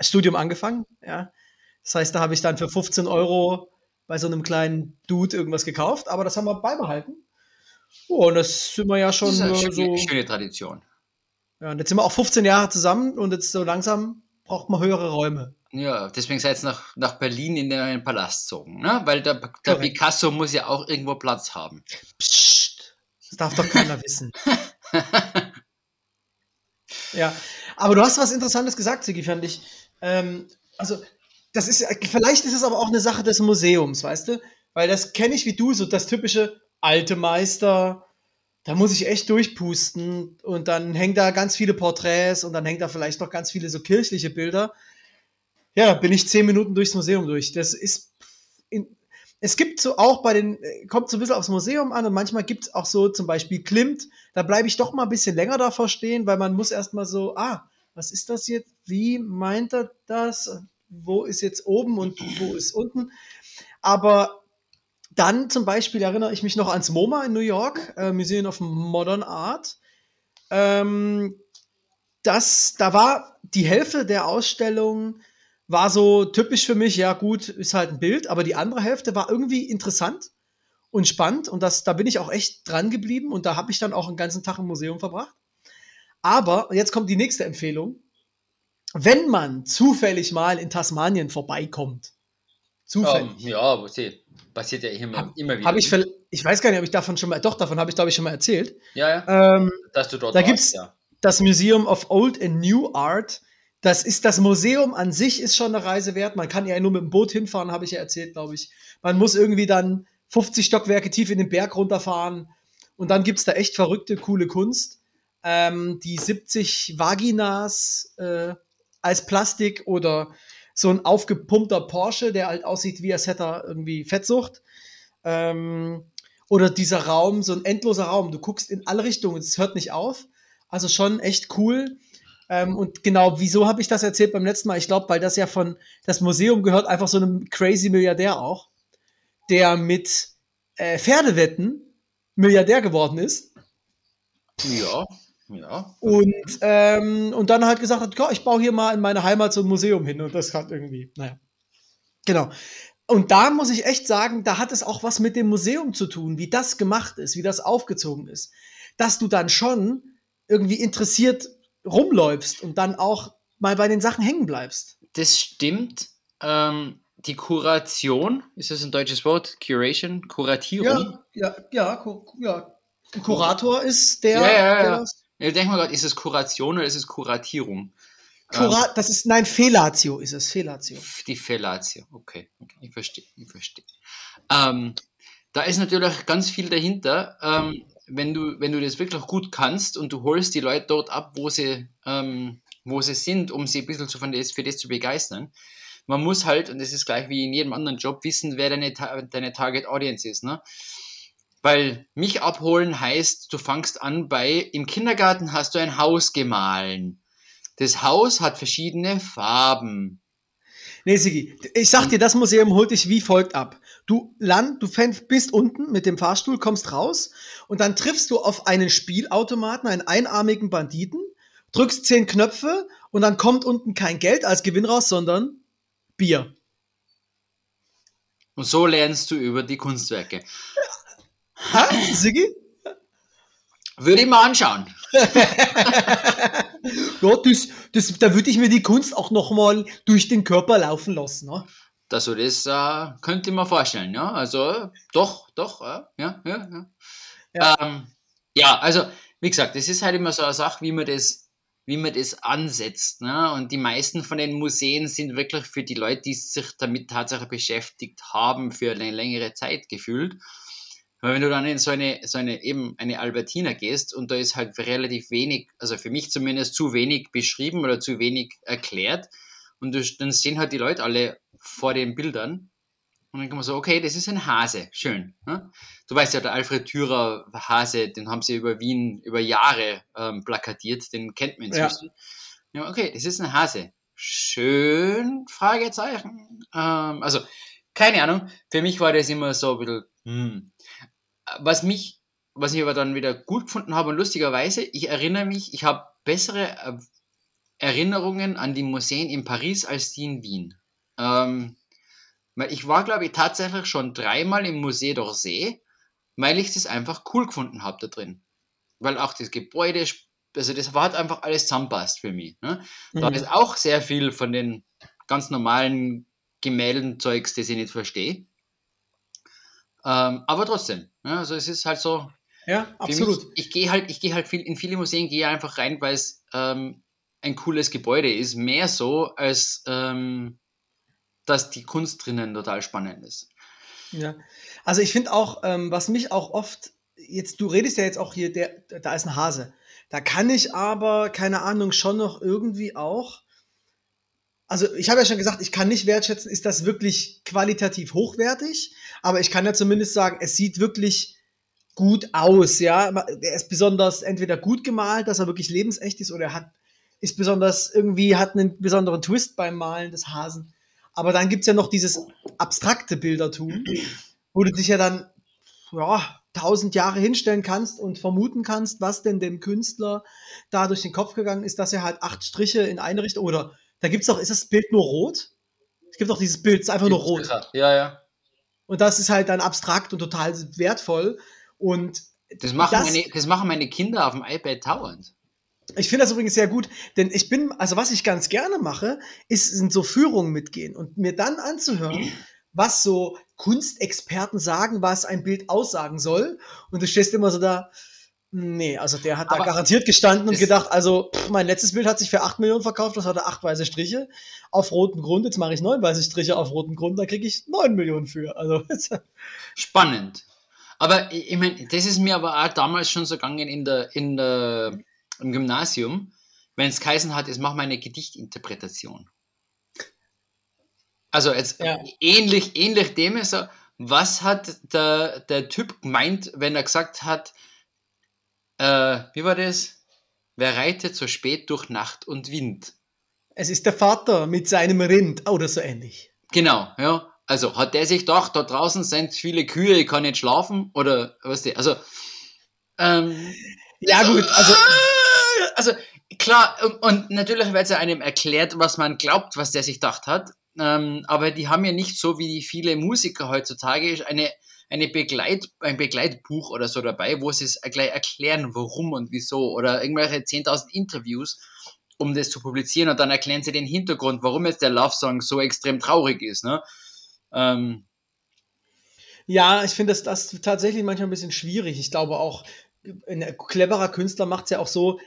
Studium angefangen. Ja. Das heißt, da habe ich dann für 15 Euro bei so einem kleinen Dude irgendwas gekauft, aber das haben wir beibehalten. Oh, und das sind wir ja Das schon ist eine äh, schöne, so. schöne Tradition. Ja, und jetzt sind wir auch 15 Jahre zusammen und jetzt so langsam braucht man höhere Räume. Ja, deswegen seid ihr nach, nach Berlin in den neuen Palast gezogen, ne? Weil der, der. Picasso muss ja auch irgendwo Platz haben. Psst, das darf doch keiner wissen. Ja, aber du hast was Interessantes gesagt, Sigi, fand ich. Ähm, also, das ist, vielleicht ist es aber auch eine Sache des Museums, weißt du? Weil das kenne ich wie du, so das typische alte Meister, da muss ich echt durchpusten und dann hängen da ganz viele Porträts und dann hängt da vielleicht noch ganz viele so kirchliche Bilder. Ja, bin ich zehn Minuten durchs Museum durch. Das ist, in, es gibt so auch bei den, äh, kommt so ein bisschen aufs Museum an und manchmal gibt es auch so zum Beispiel Klimt, da bleibe ich doch mal ein bisschen länger davor stehen, weil man muss erstmal so, ah, was ist das jetzt? Wie meint er das? Wo ist jetzt oben und wo ist unten? Aber dann zum Beispiel erinnere ich mich noch ans MoMA in New York, äh, Museum of Modern Art. Ähm, das, da war die Hälfte der Ausstellung war so typisch für mich, ja gut, ist halt ein Bild, aber die andere Hälfte war irgendwie interessant und spannend und das, da bin ich auch echt dran geblieben und da habe ich dann auch einen ganzen Tag im Museum verbracht. Aber jetzt kommt die nächste Empfehlung. Wenn man zufällig mal in Tasmanien vorbeikommt, zufällig, Ähm, ja, sie passiert ja immer, Hab- immer wieder. habe ich, verl- ich weiß gar nicht, ob ich davon schon mal, doch, davon habe ich glaube ich schon mal erzählt. ja, ja, Ähm, dass du dort da warst, gibt's- ja. das Museum of Old and New Art. Das ist das Museum an sich ist schon eine Reise wert. Man kann ja nur mit dem Boot hinfahren, habe ich ja erzählt, glaube ich. Man muss irgendwie dann 50 Stockwerke tief in den Berg runterfahren. Und dann gibt es da echt verrückte, coole Kunst. Ähm, die 70 Vaginas äh, als Plastik oder so ein aufgepumpter Porsche, der halt aussieht, wie als hätte er irgendwie Fettsucht. Ähm, oder dieser Raum, so ein endloser Raum. Du guckst in alle Richtungen, es hört nicht auf. Also schon echt cool. Ähm, und genau, wieso habe ich das erzählt beim letzten Mal? Ich glaube, weil das ja von, das Museum gehört einfach so einem crazy Milliardär auch, der mit äh, Pferdewetten Milliardär geworden ist. Ja, ja. Und, ähm, und dann halt gesagt hat, ja, ich baue hier mal in meine Heimat so ein Museum hin. Und das hat irgendwie, naja. Genau. Und da muss ich echt sagen, da hat es auch was mit dem Museum zu tun, wie das gemacht ist, wie das aufgezogen ist. Dass du dann schon irgendwie interessiert rumläufst und dann auch mal bei den Sachen hängen bleibst. Das stimmt. Ähm, die Kuration, ist das ein deutsches Wort? Curation? Kuratierung? ja, ja, ja. Ein Kurator ist der, Ja, ja, ja. der das Ich denke mal gerade, ist es Kuration oder ist es Kuratierung? Cora, das ist, nein, Felatio ist es, Felatio. Die Fellatio, okay, okay ich verstehe, ich verstehe. Ähm, da ist natürlich ganz viel dahinter. Ähm, wenn, du, wenn du das wirklich gut kannst und du holst die Leute dort ab, wo sie, ähm, wo sie sind, um sie ein bisschen zu, für das zu begeistern. Man muss halt, und das ist gleich wie in jedem anderen Job, wissen, wer deine, deine Target Audience ist. Ne? Weil mich abholen heißt, du fangst an bei, im Kindergarten hast du ein Haus gemahlen. Das Haus hat verschiedene Farben. Nee, Sigi, ich sag dir, das Museum holt dich wie folgt ab. Du land, du bist unten mit dem Fahrstuhl, kommst raus und dann triffst du auf einen Spielautomaten, einen einarmigen Banditen, drückst zehn Knöpfe und dann kommt unten kein Geld als Gewinn raus, sondern Bier. Und so lernst du über die Kunstwerke. Ha, Sigi? Würde ich mal anschauen. ja, das, das, da würde ich mir die Kunst auch nochmal durch den Körper laufen lassen. Ne? Also das äh, könnte ich mir vorstellen, ja. Also doch, doch, äh, ja, ja, ja. Ja. Ähm, ja, also wie gesagt, das ist halt immer so eine Sache, wie man das, wie man das ansetzt. Ne? Und die meisten von den Museen sind wirklich für die Leute, die sich damit tatsächlich beschäftigt haben, für eine längere Zeit gefühlt. Weil wenn du dann in so eine, so eine, eben eine Albertina gehst und da ist halt relativ wenig, also für mich zumindest zu wenig beschrieben oder zu wenig erklärt und du, dann stehen halt die Leute alle vor den Bildern und dann kann man so, okay, das ist ein Hase, schön. Ne? Du weißt ja, der Alfred Thürer Hase, den haben sie über Wien über Jahre ähm, plakatiert, den kennt man inzwischen. Ja. ja, okay, das ist ein Hase. Schön, Fragezeichen. Ähm, also, keine Ahnung, für mich war das immer so ein bisschen, hm. Was mich, was ich aber dann wieder gut gefunden habe und lustigerweise, ich erinnere mich, ich habe bessere äh, Erinnerungen an die Museen in Paris als die in Wien. Ähm, weil ich war, glaube ich, tatsächlich schon dreimal im Musée d'Orsay, weil ich das einfach cool gefunden habe da drin. Weil auch das Gebäude, also das hat einfach alles zusammenpasst für mich. Ne? Da mhm. ist auch sehr viel von den ganz normalen Gemäldenzeugs, das ich nicht verstehe. Ähm, aber trotzdem, ja, also es ist halt so. Ja, absolut. Mich, ich gehe halt, ich gehe halt viel, in viele Museen gehe einfach rein, weil es ähm, ein cooles Gebäude ist. Mehr so, als ähm, dass die Kunst drinnen total spannend ist. Ja, also ich finde auch, ähm, was mich auch oft, jetzt, du redest ja jetzt auch hier, der, da ist ein Hase. Da kann ich aber, keine Ahnung, schon noch irgendwie auch also ich habe ja schon gesagt, ich kann nicht wertschätzen, ist das wirklich qualitativ hochwertig, aber ich kann ja zumindest sagen, es sieht wirklich gut aus, ja. Er ist besonders entweder gut gemalt, dass er wirklich lebensecht ist, oder er hat, ist besonders irgendwie, hat einen besonderen Twist beim Malen des Hasen. Aber dann gibt's ja noch dieses abstrakte Bildertum, wo du dich ja dann, ja, tausend Jahre hinstellen kannst und vermuten kannst, was denn dem Künstler da durch den Kopf gegangen ist, dass er halt acht Striche in eine Richtung oder da gibt es doch, ist das Bild nur rot? Es gibt doch dieses Bild, es ist einfach nur rot. Ja, ja. Und das ist halt dann abstrakt und total wertvoll. Und das machen, das, meine, das machen meine Kinder auf dem iPad dauernd. Ich finde das übrigens sehr gut, denn ich bin, also was ich ganz gerne mache, ist, sind so Führungen mitgehen und mir dann anzuhören, was so Kunstexperten sagen, was ein Bild aussagen soll. Und du stehst immer so da, Nee, also der hat aber da garantiert gestanden und gedacht, also pff, mein letztes Bild hat sich für 8 Millionen verkauft, das hatte 8 weiße Striche auf rotem Grund, jetzt mache ich 9 weiße Striche auf rotem Grund, da kriege ich 9 Millionen für. Also Spannend. Aber ich meine, das ist mir aber auch damals schon so gegangen in der, in der, im Gymnasium, wenn es geheißen hat, jetzt mach mal eine Gedichtinterpretation. Also jetzt ja. ähnlich, ähnlich dem ist so, was hat der, der Typ gemeint, wenn er gesagt hat, äh, wie war das? Wer reitet so spät durch Nacht und Wind? Es ist der Vater mit seinem Rind oder so ähnlich. Genau, ja. Also hat der sich gedacht, da draußen sind viele Kühe, ich kann nicht schlafen oder was die, also ähm, ja gut, also also klar und natürlich wird es ja einem erklärt, was man glaubt, was der sich gedacht hat, ähm, aber die haben ja nicht so wie viele Musiker heutzutage eine eine Begleit, ein Begleitbuch oder so dabei, wo sie es gleich erklären, warum und wieso oder irgendwelche 10.000 Interviews, um das zu publizieren und dann erklären sie den Hintergrund, warum jetzt der Love Song so extrem traurig ist. Ne? Ähm, ja, ich finde das, das tatsächlich manchmal ein bisschen schwierig. Ich glaube auch, ein cleverer Künstler macht es ja auch so,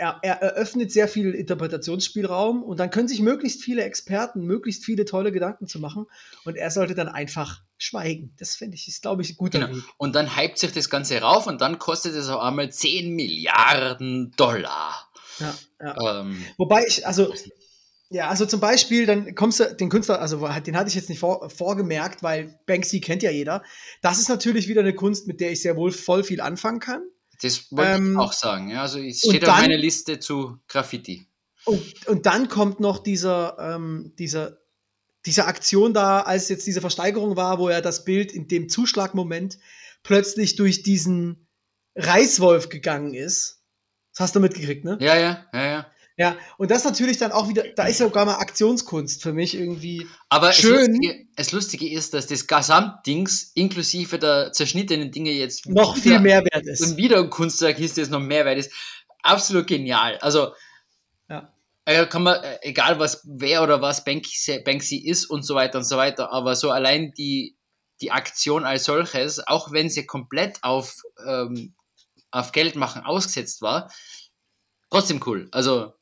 er, er eröffnet sehr viel Interpretationsspielraum und dann können sich möglichst viele Experten möglichst viele tolle Gedanken zu machen und er sollte dann einfach schweigen. Das finde ich, ist glaube ich ein guter Genau. Weg. Und dann hypt sich das Ganze rauf und dann kostet es auf einmal 10 Milliarden Dollar. Ja, ja. Ähm, Wobei ich, also, ja, also zum Beispiel, dann kommst du, den Künstler, also den hatte ich jetzt nicht vor, vorgemerkt, weil Banksy kennt ja jeder. Das ist natürlich wieder eine Kunst, mit der ich sehr wohl voll viel anfangen kann. Das wollte Ähm, ich auch sagen. Ja, also es steht auf dann- meiner Liste zu Graffiti. Und, und dann kommt noch dieser, ähm, dieser, diese Aktion da, als jetzt diese Versteigerung war, wo er das Bild in dem Zuschlagmoment plötzlich durch diesen Reißwolf gegangen ist. Das hast du mitgekriegt, ne? Ja, ja, ja, ja. Ja, und das natürlich dann auch wieder, da ist sogar mal Aktionskunst für mich irgendwie. Aber Schön. Es, Lustige, das Lustige ist, dass das Gesamtdings inklusive der zerschnittenen Dinge jetzt noch wieder- viel mehr wert ist. und wieder ein Kunstwerk ist, das noch mehr wert ist. Absolut genial. Also Ja. äh, kann man, äh, egal was, wer oder was Banksy, Banksy ist und so weiter und so weiter, aber so allein die, die Aktion als solches, auch wenn sie komplett auf, ähm, auf Geld machen ausgesetzt war, trotzdem cool. Also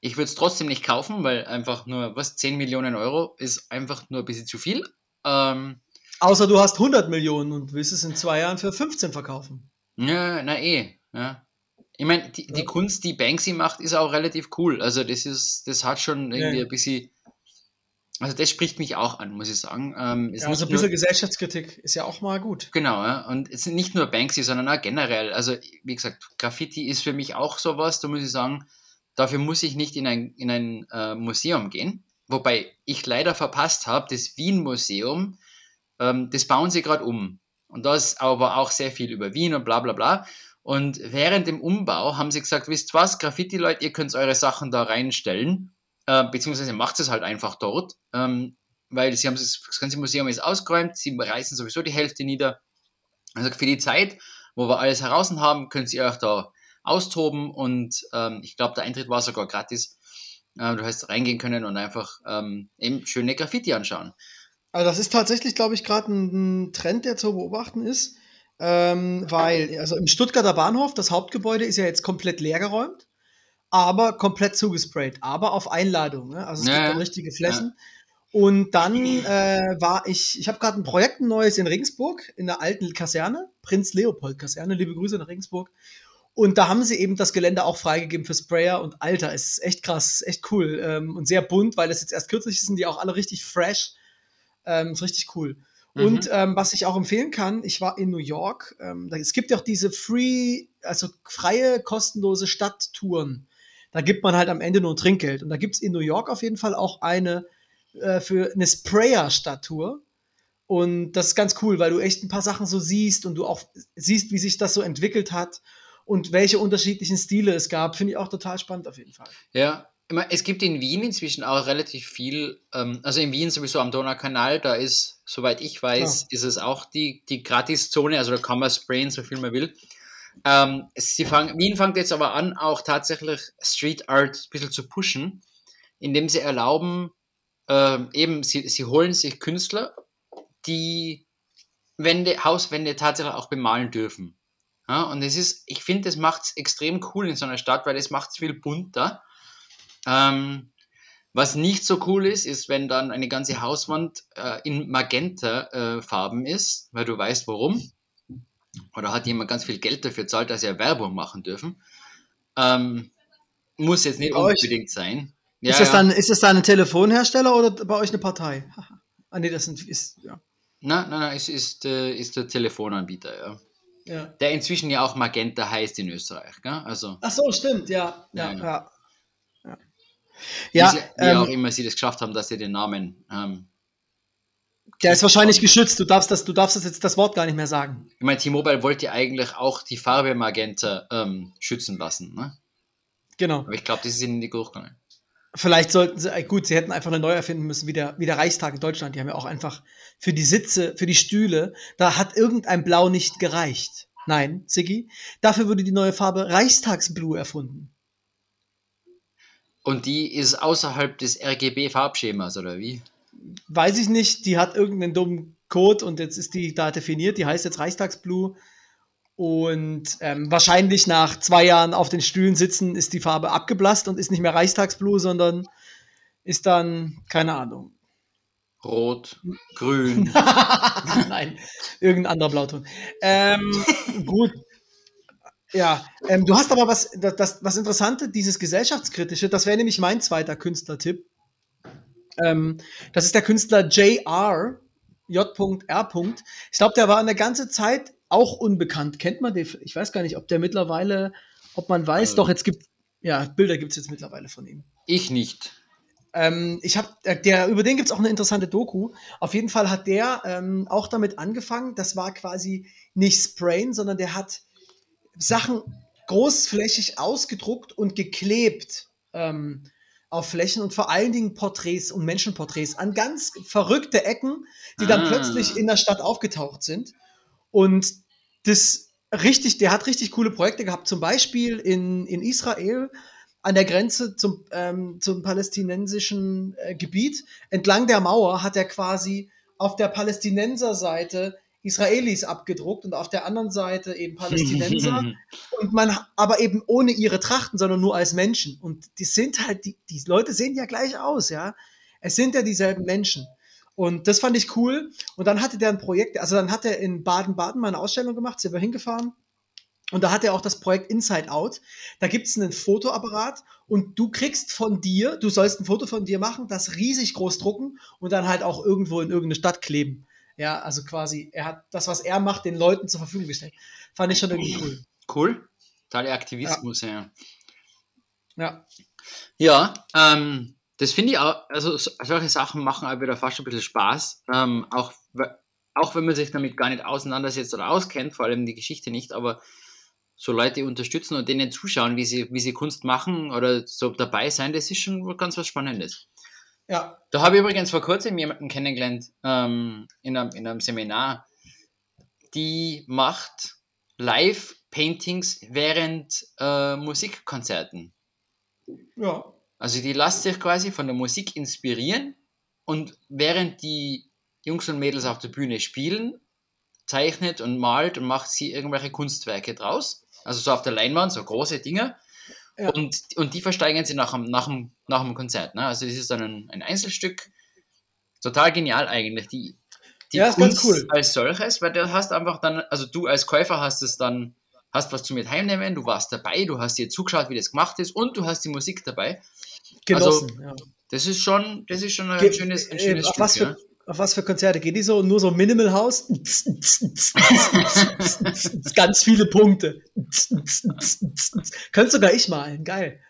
ich würde es trotzdem nicht kaufen, weil einfach nur, was, 10 Millionen Euro ist einfach nur ein bisschen zu viel. Ähm, Außer du hast 100 Millionen und willst es in zwei Jahren für 15 verkaufen. Ja, na eh. Ja. Ich meine, die, die Ja. Kunst, die Banksy macht, ist auch relativ cool. Also das ist, das hat schon irgendwie Ja. ein bisschen. Also das spricht mich auch an, muss ich sagen. Ähm, Ja, also ein nicht nur, bisschen Gesellschaftskritik ist ja auch mal gut. genau, ja. Und es ist nicht nur Banksy, sondern auch generell. Also, wie gesagt, Graffiti ist für mich auch sowas, da muss ich sagen, dafür muss ich nicht in ein, in ein äh, Museum gehen. Wobei ich leider verpasst habe, das Wien-Museum, ähm, das bauen sie gerade um. Und da ist aber auch sehr viel über Wien und bla bla bla. Und während dem Umbau haben sie gesagt, wisst was, Graffiti-Leute, ihr könnt eure Sachen da reinstellen, äh, beziehungsweise macht es halt einfach dort, ähm, weil sie haben das, das ganze Museum ist ausgeräumt, sie reißen sowieso die Hälfte nieder. Also für die Zeit, wo wir alles heraus haben, könnt ihr euch da austoben und ähm, ich glaube, der Eintritt war sogar gratis. Äh, du hast reingehen können und einfach ähm, eben schöne Graffiti anschauen. Also das ist tatsächlich, glaube ich, gerade ein, Trend, der zu beobachten ist. Ähm, weil, also im Stuttgarter Bahnhof, das Hauptgebäude ist ja jetzt komplett leergeräumt, aber komplett zugesprayt, aber auf Einladung. Ne? Also es Ja, gibt ja. dann richtige Flächen. Und dann äh, war ich, ich habe gerade ein Projekt ein neues in Regensburg, in der alten Kaserne, Prinz Leopold Kaserne, liebe Grüße nach Regensburg. Und da haben sie eben das Gelände auch freigegeben für Sprayer und Alter, es ist echt krass, es ist echt cool ähm, und sehr bunt, weil das jetzt erst kürzlich ist, sind die auch alle richtig fresh. Ähm, ist richtig cool. Mhm. Und ähm, was ich auch empfehlen kann, ich war in New York. Ähm, da, es gibt ja auch diese free, also freie, kostenlose Stadttouren. Da gibt man halt am Ende nur ein Trinkgeld. Und da gibt es in New York auf jeden Fall auch eine äh, für eine Sprayer-Stadttour. Und das ist ganz cool, weil du echt ein paar Sachen so siehst und du auch siehst, wie sich das so entwickelt hat und welche unterschiedlichen Stile es gab. Finde ich auch total spannend auf jeden Fall. Ja, es gibt in Wien inzwischen auch relativ viel, ähm, also in Wien sowieso am Donaukanal, da ist, soweit ich weiß, Klar. ist es auch die, die Gratiszone, also da kann man sprayen, so viel man will. Ähm, sie fang, Wien fängt jetzt aber an, auch tatsächlich Street Art ein bisschen zu pushen, indem sie erlauben, ähm, eben, sie, sie holen sich Künstler, die Wände, Hauswände tatsächlich auch bemalen dürfen. Ja, und es ist, ich finde, das macht es extrem cool in so einer Stadt, weil es macht es viel bunter. Ähm, was nicht so cool ist, ist, wenn dann eine ganze Hauswand äh, in Magenta-Farben ist, weil du weißt warum. Oder hat jemand ganz viel Geld dafür zahlt, dass ja Werbung machen dürfen. Ähm, muss jetzt nicht Bei euch? unbedingt sein. Ja, ist, das ja. dann, ist das dann ein Telefonhersteller oder bei euch eine Partei? ah, nee, das sind, ist, ja. Nein, nein, nein, es ist, äh, ist der Telefonanbieter, ja. Ja. Der inzwischen ja auch Magenta heißt in Österreich, gell? Also, Ach so, stimmt, ja. Ja, Ja, ja. ja. wie, wie auch ähm, immer sie das geschafft haben, dass sie den Namen. Ähm, der ist wahrscheinlich geschützt. Du darfst, das, du darfst das jetzt das Wort gar nicht mehr sagen. ich meine, T-Mobile wollte ja eigentlich auch die Farbe Magenta ähm, schützen lassen, ne? Genau. Aber ich glaube, das ist ihnen nicht durchgegangen. Vielleicht sollten sie, äh, gut, sie hätten einfach eine neu erfinden müssen, wie der, wie der Reichstag in Deutschland. Die haben ja auch einfach für die Sitze, für die Stühle, da hat irgendein Blau nicht gereicht. Nein, Siggi, dafür wurde die neue Farbe Reichstagsblue erfunden. Und die ist außerhalb des RGB-Farbschemas, oder wie? Weiß ich nicht, die hat irgendeinen dummen Code und jetzt ist die da definiert, die heißt jetzt Reichstagsblue. Und ähm, wahrscheinlich nach zwei Jahren auf den Stühlen sitzen, ist die Farbe abgeblasst und ist nicht mehr Reichstagsblue, sondern ist dann, keine Ahnung. Rot, grün. Nein, irgendein anderer Blauton. Ähm, gut. Ja, ähm, du hast aber was, das, das, was Interessante, dieses gesellschaftskritische, das wäre nämlich mein zweiter Künstlertipp. Ähm, das ist der Künstler J.R. J.R. Ich glaube, der war eine ganze Zeit auch unbekannt. Kennt man den? Ich weiß gar nicht, ob der mittlerweile, ob man weiß, Also- doch, jetzt gibt ja, Bilder gibt es jetzt mittlerweile von ihm. Ich nicht. Ähm, ich habe, der über den gibt's auch eine interessante Doku. Auf jeden Fall hat der ähm, auch damit angefangen. Das war quasi nicht Sprayen, sondern der hat Sachen großflächig ausgedruckt und geklebt ähm, auf Flächen und vor allen Dingen Porträts und Menschenporträts an ganz verrückte Ecken, die dann Ah. plötzlich in der Stadt aufgetaucht sind. Und das richtig, der hat richtig coole Projekte gehabt. Zum Beispiel in, in Israel an der Grenze zum, ähm, zum palästinensischen äh, Gebiet. Entlang der Mauer hat er quasi auf der Palästinenserseite Israelis abgedruckt und auf der anderen Seite eben Palästinenser. und man aber eben ohne ihre Trachten, sondern nur als Menschen. Und die sind halt, die, die Leute sehen ja gleich aus, ja. Es sind ja dieselben Menschen. Und das fand ich cool. Und dann hatte der ein Projekt, also dann hat er in Baden-Baden mal eine Ausstellung gemacht, sind wir hingefahren. Und da hat er auch das Projekt Inside Out. Da gibt es einen Fotoapparat und du kriegst von dir, du sollst ein Foto von dir machen, das riesig groß drucken und dann halt auch irgendwo in irgendeine Stadt kleben. Ja, also quasi, er hat das, was er macht, den Leuten zur Verfügung gestellt. Fand ich schon irgendwie cool. Cool. Tolle Aktivismus, ja. Ja. Ja, ähm, das finde ich auch, also so- solche Sachen machen auch wieder fast ein bisschen Spaß. Ähm, auch, auch wenn man sich damit gar nicht auseinandersetzt oder auskennt, vor allem die Geschichte nicht, aber so Leute unterstützen und denen zuschauen, wie sie, wie sie Kunst machen oder so dabei sein, das ist schon ganz was Spannendes. Ja, Da habe ich übrigens vor kurzem jemanden kennengelernt ähm, in, einem, in einem Seminar, die macht Live-Paintings während äh, Musikkonzerten. ja. Also die lässt sich quasi von der Musik inspirieren und während die Jungs und Mädels auf der Bühne spielen, zeichnet und malt und macht sie irgendwelche Kunstwerke draus. Also so auf der Leinwand, so große Dinge. Ja. Und, und die versteigern sie nach dem, nach dem, nach dem Konzert. Ne? Also das ist dann ein, ein Einzelstück. Total genial eigentlich. Die, die Ja, ist ganz cool. als solches, weil du hast einfach dann, also du als Käufer hast es dann, hast was zu mit heimnehmen, du warst dabei, du hast dir zugeschaut, wie das gemacht ist und du hast die Musik dabei. Genossen. ja. Das ist schon, das ist schon ein Ge- schönes, ein äh, schönes auf, Stück. was für, ja. auf was für Konzerte geht die so? Nur so Minimal House? Ganz viele Punkte. Könnte sogar ich malen. Geil.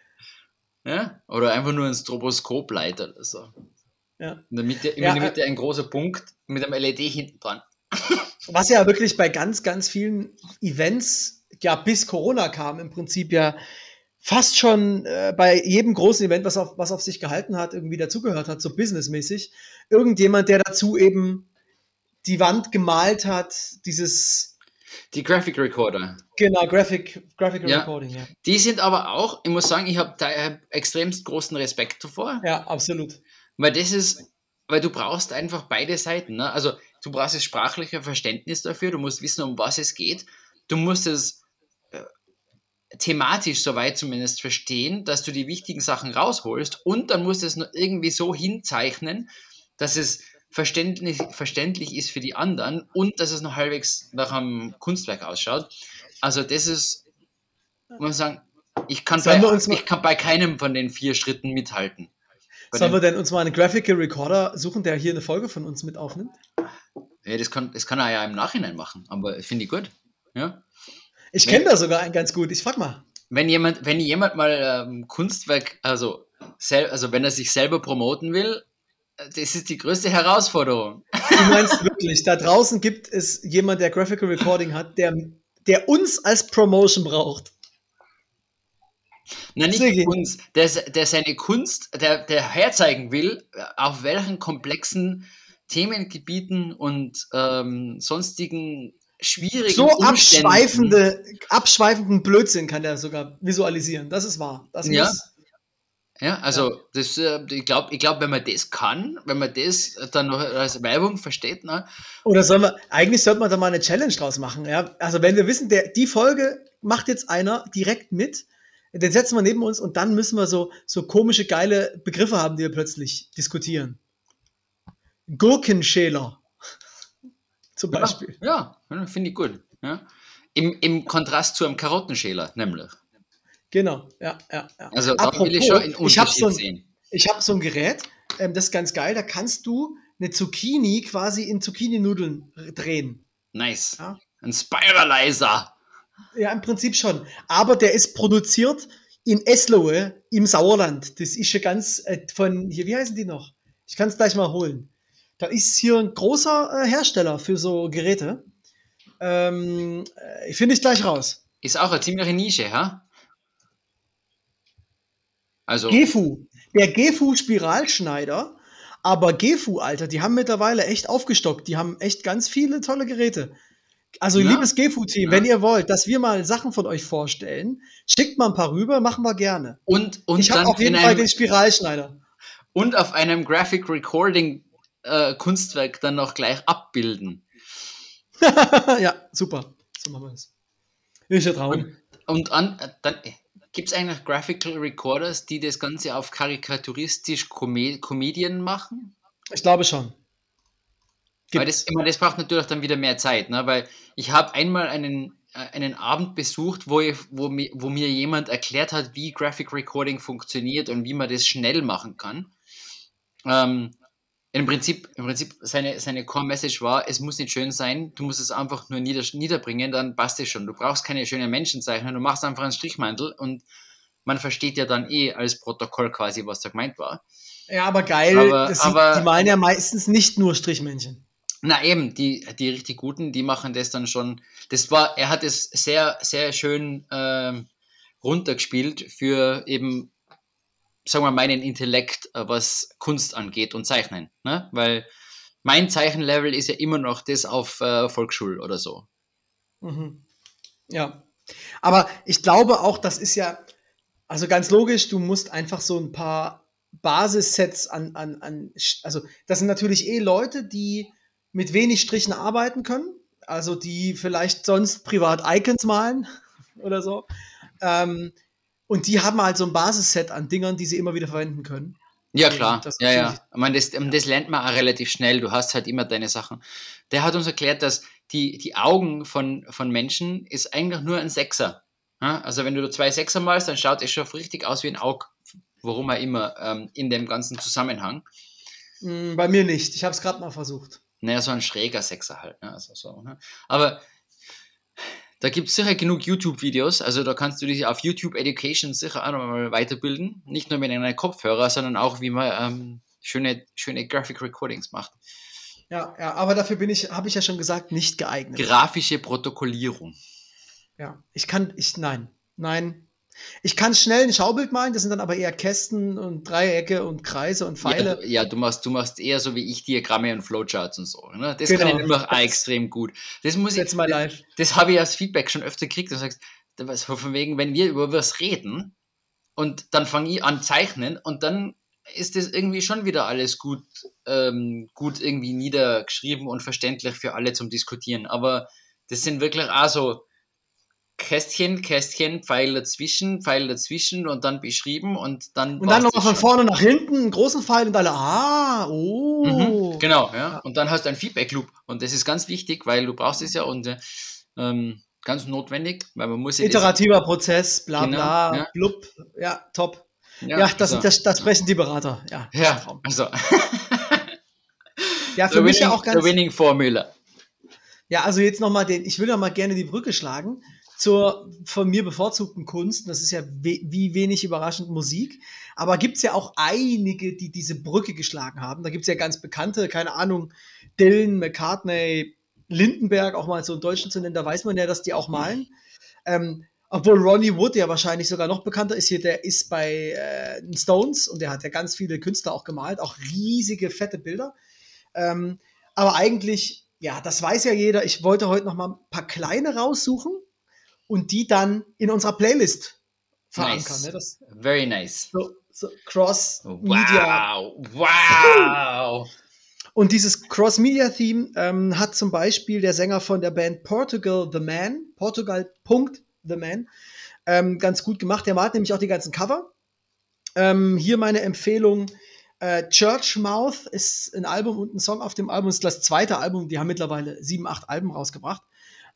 ja? Oder einfach nur ein Stroboskop leiter oder so. Ja. In der Mitte, in Ja, der Mitte ein großer Punkt mit einem LED hinten dran. Was ja wirklich bei ganz, ganz vielen Events, ja, bis Corona kam, im Prinzip ja fast schon äh, bei jedem großen Event, was auf, was auf sich gehalten hat, irgendwie dazugehört hat, so businessmäßig. Irgendjemand, der dazu eben die Wand gemalt hat, dieses, Die Graphic Recorder. genau, Graphic, Graphic Ja. Recording, ja. Die sind aber auch, ich muss sagen, ich habe da extremst großen Respekt davor, Ja, absolut. weil das ist, weil du brauchst einfach beide Seiten. Ne? Also du brauchst das sprachliche Verständnis dafür, du musst wissen, um was es geht. Du musst es thematisch soweit zumindest verstehen, dass du die wichtigen Sachen rausholst und dann musst du es nur irgendwie so hinzeichnen, dass es verständlich, verständlich ist für die anderen und dass es noch halbwegs nach einem Kunstwerk ausschaut. Also das ist, muss man sagen, ich kann, Sollen bei, ich kann bei keinem von den vier Schritten mithalten. Bei Sollen wir den, denn uns mal einen Graphical Recorder suchen, der hier eine Folge von uns mit aufnimmt? ja, das, kann, das kann er ja im Nachhinein machen, aber finde ich gut. Ja? Ich kenne da sogar einen ganz gut. Ich frag mal. wenn jemand, wenn jemand mal ähm, Kunstwerk, also, sel also wenn er sich selber promoten will, äh, das ist die größte Herausforderung. Du meinst wirklich, da draußen gibt es jemand, der Graphical Recording hat, der, der uns als Promotion braucht. Na, nicht Sigi. uns, der, der seine Kunst, der, der herzeigen will, äh, auf welchen komplexen Themengebieten und ähm, sonstigen schwierigen So Umständen- abschweifende, abschweifenden Blödsinn kann der sogar visualisieren. Das ist wahr. Das Ja. muss, Ja, also das, äh, ich glaube, ich glaub, wenn man das kann, wenn man das dann noch als Werbung versteht, ne? Oder sollen wir, eigentlich sollte man da mal eine Challenge draus machen, ja. Also wenn wir wissen, der, die Folge macht jetzt einer direkt mit, den setzen wir neben uns und dann müssen wir so, so komische, geile Begriffe haben, die wir plötzlich diskutieren. Gurkenschäler. Zum Beispiel. Ja, ja finde ich gut. Ja. Im, Im Kontrast zu einem Karottenschäler, nämlich. Genau, ja, ja, ja. Also da will ich schon einen ich habe Unterschied so, ein- sehen. ich hab so ein Gerät, ähm, das ist ganz geil, da kannst du eine Zucchini quasi in Zucchini-Nudeln drehen. Nice. Ja. Ein Spiralizer. Ja, im Prinzip schon. Aber der ist produziert in Eslohe im Sauerland. Das ist ja ganz äh, von, hier, wie heißen die noch? Ich kann es gleich mal holen. Da ist hier ein großer äh, Hersteller für so Geräte. Ähm, äh, Finde ich gleich raus. Ist auch eine ziemliche Nische, ja? Also, Gefu. Der Gefu Spiralschneider. Aber Gefu, Alter, die haben mittlerweile echt aufgestockt. Die haben echt ganz viele tolle Geräte. Also, Ja. liebes Gefu-Team, Ja. wenn ihr wollt, dass wir mal Sachen von euch vorstellen, schickt mal ein paar rüber, machen wir gerne. und, und, ich habe auf jeden Fall den Spiralschneider. und auf einem Graphic Recording äh, Kunstwerk dann noch gleich abbilden. ja, super. So machen wir das. Ist ja Traum. Und an, äh, dann gibt es eigentlich Graphical Recorders, die das Ganze auf karikaturistisch Comé Comedian machen? Ich glaube schon. Weil das, meine, das braucht natürlich dann wieder mehr Zeit, ne? weil ich habe einmal einen, äh, einen Abend besucht, wo, ich, wo, mir, wo mir jemand erklärt hat, wie Graphic Recording funktioniert und wie man das schnell machen kann. Ähm, im Prinzip, im Prinzip seine, seine Core-Message war, es muss nicht schön sein, du musst es einfach nur nieder, niederbringen, dann passt es schon. Du brauchst keine schönen Menschen zeichnen, du machst einfach einen Strichmantel und man versteht ja dann eh als Protokoll quasi, was da gemeint war. Ja, aber geil. Aber- sieht, aber- die malen ja meistens nicht nur Strichmännchen. Na eben, die, die richtig guten, die machen das dann schon. Das war, er hat es sehr, sehr schön ähm, runtergespielt für eben, sagen wir, meinen Intellekt, äh, was Kunst angeht und Zeichnen. Ne? Weil mein Zeichenlevel ist ja immer noch das auf äh, Volksschul oder so. Mhm. Ja. Aber ich glaube auch, das ist ja, also ganz logisch, du musst einfach so ein paar Basissets an, an, an, also das sind natürlich eh Leute, die mit wenig Strichen arbeiten können, also die vielleicht sonst privat Icons malen oder so. Ähm, und die haben halt so ein Basisset an Dingern, die sie immer wieder verwenden können. Ja, Mhm, klar. das ja, ja. Ich meine, das, das lernt man auch relativ schnell. Du hast halt immer deine Sachen. Der hat uns erklärt, dass die, die Augen von, von Menschen ist eigentlich nur ein Sechser. Also wenn du zwei Sechser malst, dann schaut es schon richtig aus wie ein Auge. Warum auch immer, ähm, in dem ganzen Zusammenhang. Mm, Bei mir nicht. Ich habe es gerade mal versucht. Naja, so ein schräger Sechser halt. Ne? Also so, ne? Aber da gibt es sicher genug YouTube-Videos. Also da kannst du dich auf YouTube Education sicher auch nochmal weiterbilden. Nicht nur mit einem Kopfhörer, sondern auch, wie man ähm, schöne, schöne Graphic Recordings macht. Ja, ja, aber dafür bin ich, habe ich ja schon gesagt, nicht geeignet. Grafische Protokollierung. Ja, ich kann, ich, nein, nein. Ich kann schnell ein Schaubild malen, das sind dann aber eher Kästen und Dreiecke und Kreise und Ja, Pfeile. du- ja, du machst, du machst eher so wie ich Diagramme und Flowcharts und so. Ne? Das Genau. kann ich immer extrem gut. Das muss ich, Jetzt mal live. das habe ich als Feedback schon öfter gekriegt. Du sagst, von wegen, wenn wir über was reden und dann fange ich an zeichnen und dann ist das irgendwie schon wieder alles gut, ähm, gut irgendwie niedergeschrieben und verständlich für alle zum Diskutieren. Aber das sind wirklich auch so Kästchen, Kästchen, Pfeil dazwischen, Pfeil dazwischen und dann beschrieben und dann. Und dann nochmal von vorne nach hinten einen großen Pfeil und alle, ah, oh. Mhm, genau, ja. Und dann hast du einen Feedback-Loop. Und das ist ganz wichtig, weil du brauchst es ja und äh, ähm, ganz notwendig, weil man muss ja Iterativer Prozess, bla Genau, bla, ja. blub. Ja, top. Ja, das, so. das, das sprechen die Berater. Ja, Ja, also. ja für the mich ja winning, auch ganz. the winning Formula. Ja, also jetzt nochmal den, ich will noch mal gerne die Brücke schlagen zur von mir bevorzugten Kunst. Das ist ja we wie wenig überraschend Musik. Aber gibt's ja auch einige, die diese Brücke geschlagen haben. Da gibt's ja ganz bekannte, keine Ahnung, Dylan, McCartney, Lindenberg, auch mal so in Deutschen zu nennen, da weiß man ja, dass die auch malen. Ähm, obwohl Ronnie Wood ja wahrscheinlich sogar noch bekannter ist hier, der ist bei äh, Stones und der hat ja ganz viele Künstler auch gemalt, auch riesige, fette Bilder. Ähm, aber eigentlich, ja, das weiß ja jeder. Ich wollte heute noch mal ein paar kleine raussuchen und die dann in unserer Playlist verankern. Nice. Ne? Das, Very nice. so, so Cross-Media. Wow, wow. Und dieses Cross-Media-Theme ähm, hat zum Beispiel der Sänger von der Band Portugal The Man, Portugal Punkt The Man, ähm, ganz gut gemacht. Der malt nämlich auch die ganzen Cover. Ähm, hier meine Empfehlung. Äh, Church Mouth ist ein Album und ein Song auf dem Album. ist das zweite Album. Die haben mittlerweile sieben, acht Alben rausgebracht.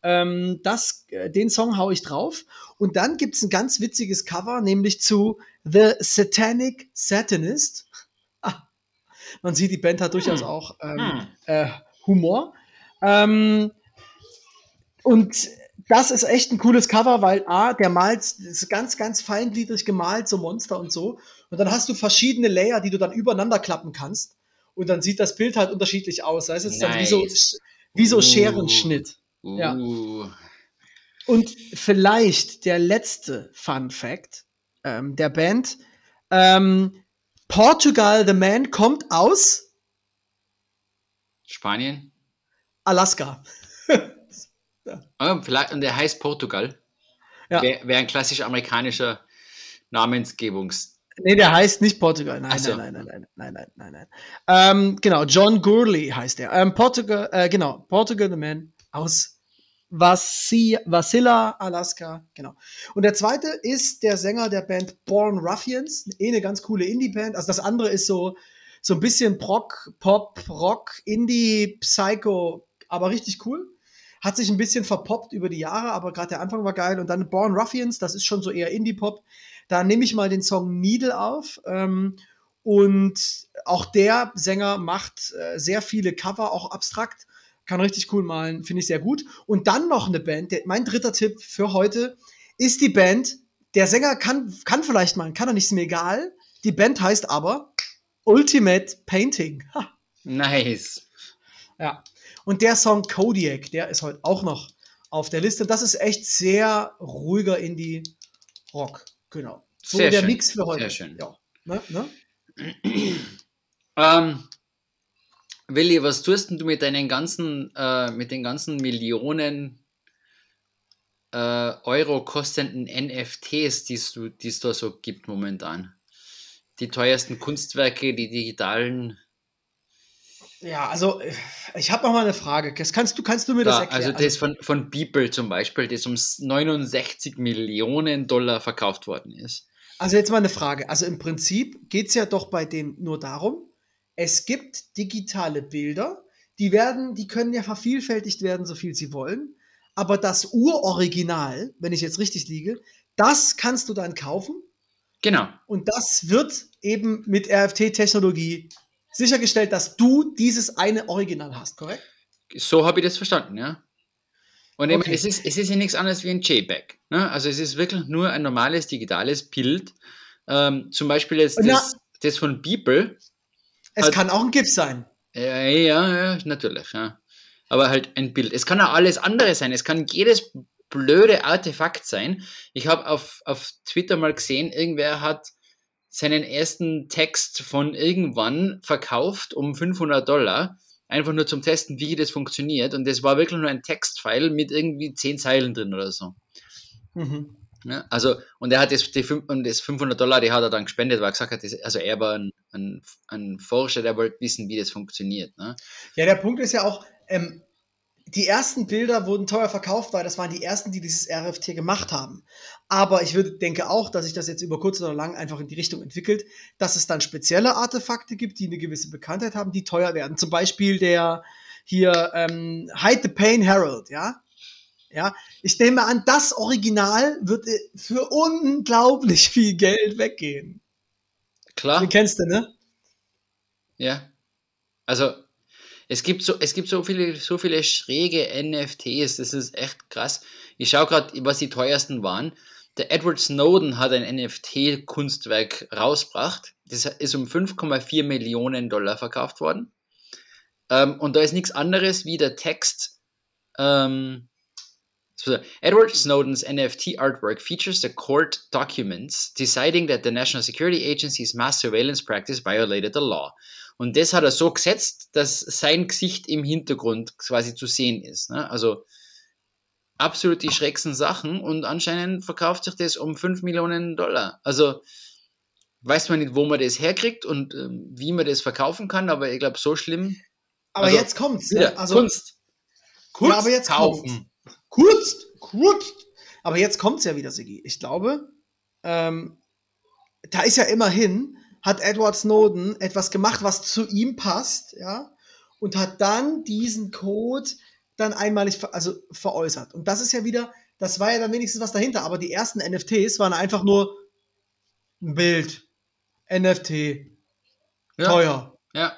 Ähm, das, äh, den Song hau ich drauf. Und dann gibt es ein ganz witziges Cover, nämlich zu The Satanic Satanist. Ah, man sieht, die Band hat durchaus Hm. auch ähm, Hm. äh, Humor. Ähm, und das ist echt ein cooles Cover, weil A, der malt, ist ganz, ganz feingliedrig gemalt, so Monster und so. Und dann hast du verschiedene Layer, die du dann übereinander klappen kannst. Und dann sieht das Bild halt unterschiedlich aus. Das ist dann wie so, Nice. wie so Uh. Ja. Und vielleicht der letzte Fun Fact ähm, der Band. Ähm, Portugal The Man kommt aus Spanien? Alaska. Oh, vielleicht, und der heißt Portugal. Ja. Wäre wär ein klassisch amerikanischer Namensgebungs. Nee, der heißt nicht Portugal. Nein, so. nein, nein, nein, nein, nein, nein, nein. Ähm, genau, John Gurley heißt er. Ähm, Portugal, äh, genau, Portugal the Man aus Vasi Wasilla, Alaska, genau. Und der zweite ist der Sänger der Band Born Ruffians, eh eine ganz coole Indie-Band. Also das andere ist so, so ein bisschen Proc, Pop, Rock, Indie, Psycho, aber richtig cool. Hat sich ein bisschen verpoppt über die Jahre, aber gerade der Anfang war geil. Und dann Born Ruffians, das ist schon so eher Indie-Pop. Da nehme ich mal den Song Needle auf. Ähm, und auch der Sänger macht äh, sehr viele Cover, auch abstrakt. Kann richtig cool malen, finde ich sehr gut. Und dann noch eine Band, der, mein dritter Tipp für heute ist die Band. Der Sänger kann, kann vielleicht malen, kann er nicht, ist mir egal. Die Band heißt aber Ultimate Painting. Ha. Nice. Ja. Und der Song Kodiak, der ist heute auch noch auf der Liste. Das ist echt sehr ruhiger Indie-Rock. Genau. So Sehr der schön, Mix für heute. sehr schön. Ja. Ne? Ne? Ähm, Willi, was tust denn du mit deinen ganzen, äh, mit den ganzen Millionen äh, Euro kostenden NFTs, die es da so gibt momentan? Die teuersten Kunstwerke, die digitalen. Ja, also ich habe noch mal eine Frage. Das kannst du, kannst du mir das Da, erklären? also das von, von Beeple zum Beispiel, das um 69 Millionen Dollar verkauft worden ist. Also jetzt mal eine Frage. Also im Prinzip geht es ja doch bei dem nur darum, es gibt digitale Bilder, die werden, die können ja vervielfältigt werden, so viel sie wollen. Aber das Uroriginal, wenn ich jetzt richtig liege, das kannst du dann kaufen Genau. und das wird eben mit RFT-Technologie sichergestellt, dass du dieses eine Original hast, korrekt? So habe ich das verstanden, ja. Und Okay. meine, es ist, es ist ja nichts anderes wie ein JPEG. Ne? Also es ist wirklich nur ein normales digitales Bild. Ähm, zum Beispiel jetzt das, das von Beeple. Es Also- kann auch ein GIF sein. Ja, ja, ja, natürlich, ja. Aber halt ein Bild. Es kann auch alles andere sein. Es kann jedes blöde Artefakt sein. Ich habe auf, auf Twitter mal gesehen, irgendwer hat seinen ersten Text von irgendwann verkauft um 500 Dollar. Einfach nur zum Testen, wie das funktioniert. Und das war wirklich nur ein Textfile mit irgendwie 10 Zeilen drin oder so. Mhm. Ja, also, und er hat das, die, und das 500 Dollar, die hat er dann gespendet, weil er gesagt hat, das, also er war ein, ein, ein Forscher, der wollte wissen, wie das funktioniert. Ne? Ja, der Punkt ist ja auch, ähm, die ersten Bilder wurden teuer verkauft, weil das waren die ersten, die dieses RFT gemacht haben. Aber ich würde, denke auch, dass sich das jetzt über kurz oder lang einfach in die Richtung entwickelt, dass es dann spezielle Artefakte gibt, die eine gewisse Bekanntheit haben, die teuer werden. Zum Beispiel der hier ähm, Hide the Pain Herald, ja. Ja, ich nehme an, das Original wird äh, für unglaublich viel Geld weggehen. Klar. Den kennst du, ne? Ja. Also, es gibt so, es gibt so viele, so viele schräge NFTs, das ist echt krass. Ich schaue gerade, was die teuersten waren. Der Edward Snowden hat ein NFT-Kunstwerk rausgebracht. Das ist um 5,4 Millionen Dollar verkauft worden. Ähm, und da ist nichts anderes wie der Text. Ähm, so, Edward Snowden's NFT artwork features the court documents deciding that the National Security Agency's mass surveillance practice violated the law. Und das hat er so gesetzt, dass sein Gesicht im Hintergrund quasi zu sehen ist. Ne? Also absolut die schrägsten Sachen und anscheinend verkauft sich das um 5 Millionen Dollar. Also weiß man nicht, wo man das herkriegt und ähm, wie man das verkaufen kann, aber ich glaube, so schlimm. Aber Also, jetzt kommt's. Wieder, Ne? Also, Kunst. Kunst Ja, aber jetzt kaufen. Kunst, Kunst. Aber jetzt kommt's ja wieder, Sigi. Ich glaube, ähm, da ist ja immerhin, hat Edward Snowden etwas gemacht, was zu ihm passt, ja, und hat dann diesen Code dann einmalig ver also veräußert. Und das ist ja wieder, das war ja dann wenigstens was dahinter, aber die ersten NFTs waren einfach nur ein Bild, NFT, Ja. teuer. Ja.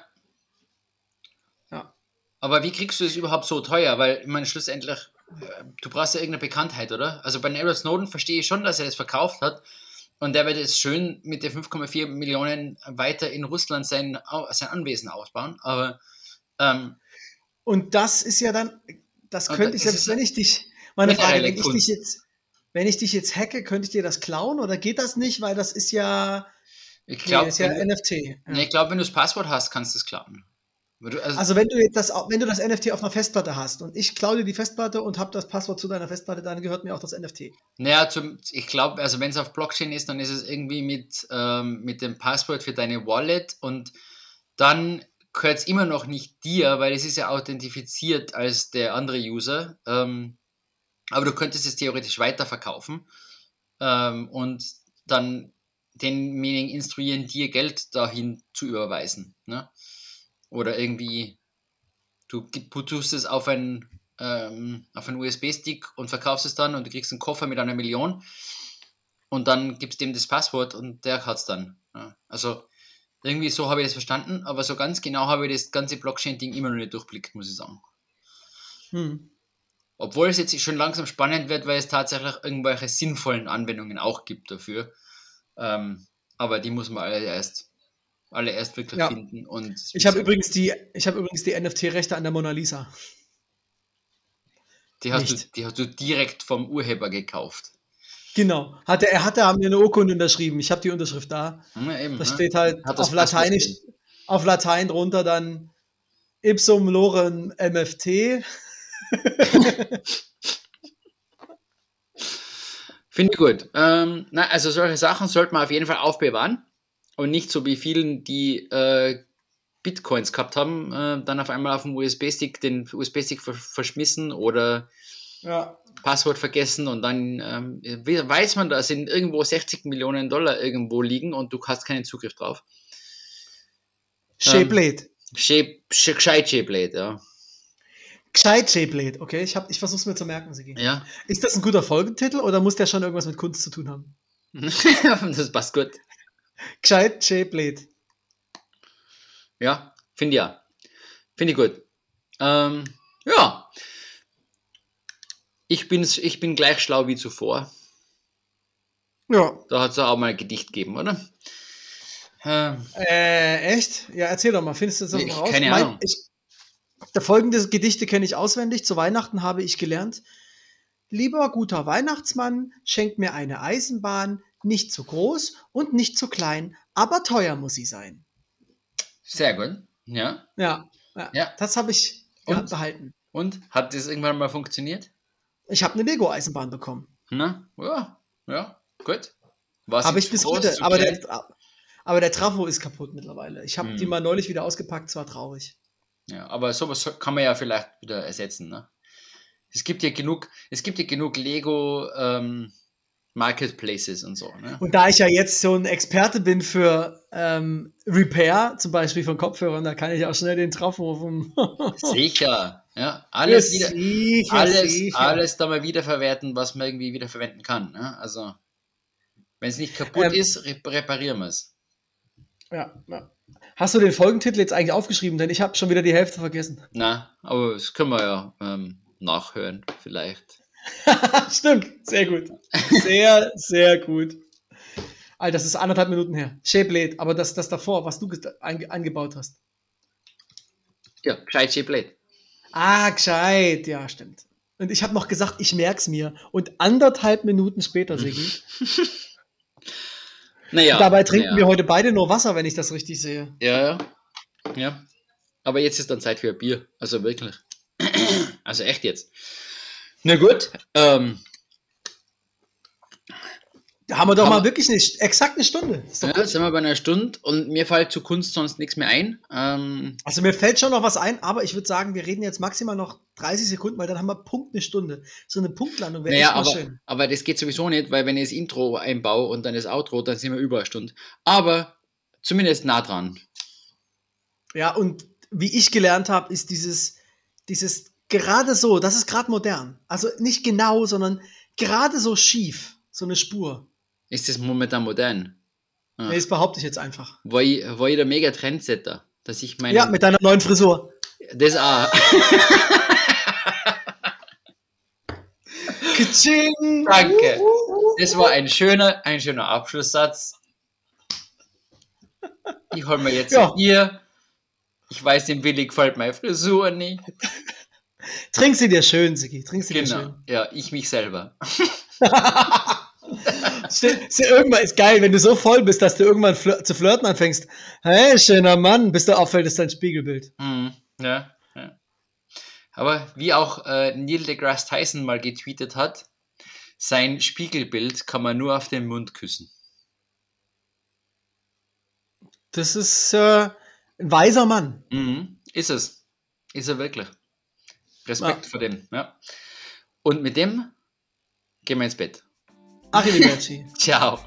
Ja. Aber wie kriegst du es überhaupt so teuer? Weil, ich meine, schlussendlich, du brauchst ja irgendeine Bekanntheit, oder? Also bei Edward Snowden verstehe ich schon, dass er das verkauft hat. Und der wird jetzt schön mit den 5,4 Millionen weiter in Russland sein, sein Anwesen ausbauen. Aber ähm, Und das ist ja dann, das könnte ich selbst, wenn ich dich, meine Frage, wenn ich dich jetzt, wenn ich dich jetzt hacke, könnte ich dir das klauen oder geht das nicht, weil das ist ja, ich nee, glaube, ist ja wenn, du- NFT. Ja. nee, ich glaub, wenn du das Passwort hast, kannst du es klappen. Also, Also wenn du jetzt das, wenn du das NFT auf einer Festplatte hast und ich klaue dir die Festplatte und habe das Passwort zu deiner Festplatte, dann gehört mir auch das NFT. naja, zum, ich glaube, also wenn es auf Blockchain ist, dann ist es irgendwie mit, ähm, mit dem Passwort für deine Wallet und dann gehört es immer noch nicht dir, weil es ist ja authentifiziert als der andere User. Ähm, aber du könntest es theoretisch weiterverkaufen ähm, und dann denjenigen instruieren, dir Geld dahin zu überweisen. Ne? Oder irgendwie, du, tust es auf ähm, auf einen USB-Stick und verkaufst es dann und du kriegst einen Koffer mit einer Million und dann gibst dem das Passwort und der hat es dann. Ja. Also irgendwie so habe ich das verstanden, aber so ganz genau habe ich das ganze Blockchain-Ding immer noch nicht durchblickt, muss ich sagen. Hm. Obwohl es jetzt schon langsam spannend wird, weil es tatsächlich irgendwelche sinnvollen Anwendungen auch gibt dafür. Ähm, aber die muss man alle erst, alle erst wirklich Ja. finden. Und Ich habe übrigens die, ich habe übrigens die NFT-Rechte an der Mona Lisa. die hast, du, die hast du direkt vom Urheber gekauft. Genau. Hat er, er hat da mir eine Urkunde unterschrieben. Ich habe die Unterschrift da. Ja, eben, Da ne? steht halt Hat das auf Lateinisch, auf Latein drunter dann Ipsum Lorem MFT. Finde ich gut. Ähm, na, also solche Sachen sollte man auf jeden Fall aufbewahren und nicht so wie vielen, die äh, Bitcoins gehabt haben, äh, dann auf einmal auf dem USB-Stick den USB-Stick ver verschmissen oder Ja. Passwort vergessen und dann ähm, we- weiß man, da sind irgendwo 60 Millionen Dollar irgendwo liegen und du hast keinen Zugriff drauf. Shapeblade. Shape, sch gescheit Shapeblade, ja. Gescheit Shapeblade, okay? Ich, hab, ich versuch's mir zu merken, Sigi. Ja, Ist das ein guter Folgentitel oder muss der schon irgendwas mit Kunst zu tun haben? das passt gut. Gescheit Shapeblade. Ja, finde ich ja. Finde ich gut. Ähm, ja. Ich, bin's, ich bin gleich schlau wie zuvor. Ja. Da hat es auch mal ein Gedicht gegeben, oder? Ähm, Äh, echt? Ja, erzähl doch mal. Findest du das noch raus? keine Ahnung. ich, der folgende Gedichte kenne ich auswendig. Zu Weihnachten habe ich gelernt. Lieber guter Weihnachtsmann, schenk mir eine Eisenbahn, nicht zu groß und nicht zu klein, aber teuer muss sie sein. sehr gut. Ja. Ja, ja. Ja. das habe ich Und? behalten. Und? Hat das irgendwann mal funktioniert? Ich habe eine Lego-Eisenbahn bekommen. Na? Ja. Ja. Gut. Was Habe ich bis heute. Aber der, aber der Trafo ist kaputt mittlerweile. Ich habe Hm. die mal neulich wieder ausgepackt, zwar traurig. Ja, aber sowas so- kann man ja vielleicht wieder ersetzen. Ne? Es gibt ja genug, es gibt ja genug Lego ähm, Marketplaces und so. Ne? Und da ich ja jetzt so ein Experte bin für ähm, Repair, zum Beispiel von Kopfhörern, da kann ich auch schnell den Trafo vom. Sicher. Ja, alles, wieder, sicher, alles, sicher. alles da mal wiederverwerten, was man irgendwie wiederverwenden kann. Ne? Also, wenn es nicht kaputt Ähm, ist, rep reparieren wir es. Ja, ja. Hast du den Folgentitel jetzt eigentlich aufgeschrieben? Denn ich habe schon wieder die Hälfte vergessen. Na, aber das können wir ja ähm, nachhören, vielleicht. Stimmt, sehr gut. Sehr, sehr gut. Alter, das ist anderthalb Minuten her. Shapeblade, aber das, das davor, was du eingebaut hast. Ja, gescheit Chiplet. Ah, gescheit, ja, stimmt. Und ich habe noch gesagt, ich merk's mir. Und anderthalb Minuten später, Sigi. Naja. Dabei trinken naja. wir heute beide nur Wasser, wenn ich das richtig sehe. Ja, ja. Ja. Aber jetzt ist dann Zeit für ein Bier. Also wirklich. Also echt jetzt. Na gut. Ähm, Da haben wir doch Haben mal wir- wirklich nicht exakt eine Stunde. Ja, gut. sind wir bei einer Stunde und mir fällt zu Kunst sonst nichts mehr ein. Ähm, Also mir fällt schon noch was ein, aber ich würde sagen, wir reden jetzt maximal noch 30 Sekunden, weil dann haben wir Punkt eine Stunde. So eine Punktlandung wäre naja, aber, schön. aber das geht sowieso nicht, weil wenn ich das Intro einbaue und dann das Outro, dann sind wir über eine Stunde. Aber zumindest nah dran. Ja, und wie ich gelernt habe, ist dieses, dieses gerade so, das ist gerade modern. Also nicht genau, sondern gerade so schief, so eine Spur. Ist das momentan modern? Ja. Nee, das behaupte ich jetzt einfach. War ich, war ich der mega Trendsetter, dass ich meine. Ja, mit deiner neuen Frisur. das auch. Kitsching. Danke. Das war ein schöner, ein schöner Abschlusssatz. Ich hol mir jetzt Ja. Bier. Ich weiß, dem Willi gefällt meine Frisur nicht. Trink sie dir schön, Sigi. Trink sie dir Genau. schön. Ja, ich mich selber. Ste- irgendwann ist geil, wenn du so voll bist, dass du irgendwann flir zu flirten anfängst. Hey, schöner Mann, bis du auffällt, ist dein Spiegelbild. Mhm. Ja, ja. Aber wie auch äh, Neil deGrasse Tyson mal getweetet hat, sein Spiegelbild kann man nur auf den Mund küssen. Das ist äh, ein weiser Mann. Mhm. Ist es. Ist er wirklich. Respekt Ja. vor dem. Ja. Und mit dem gehen wir ins Bett. Arrivederci. Ciao.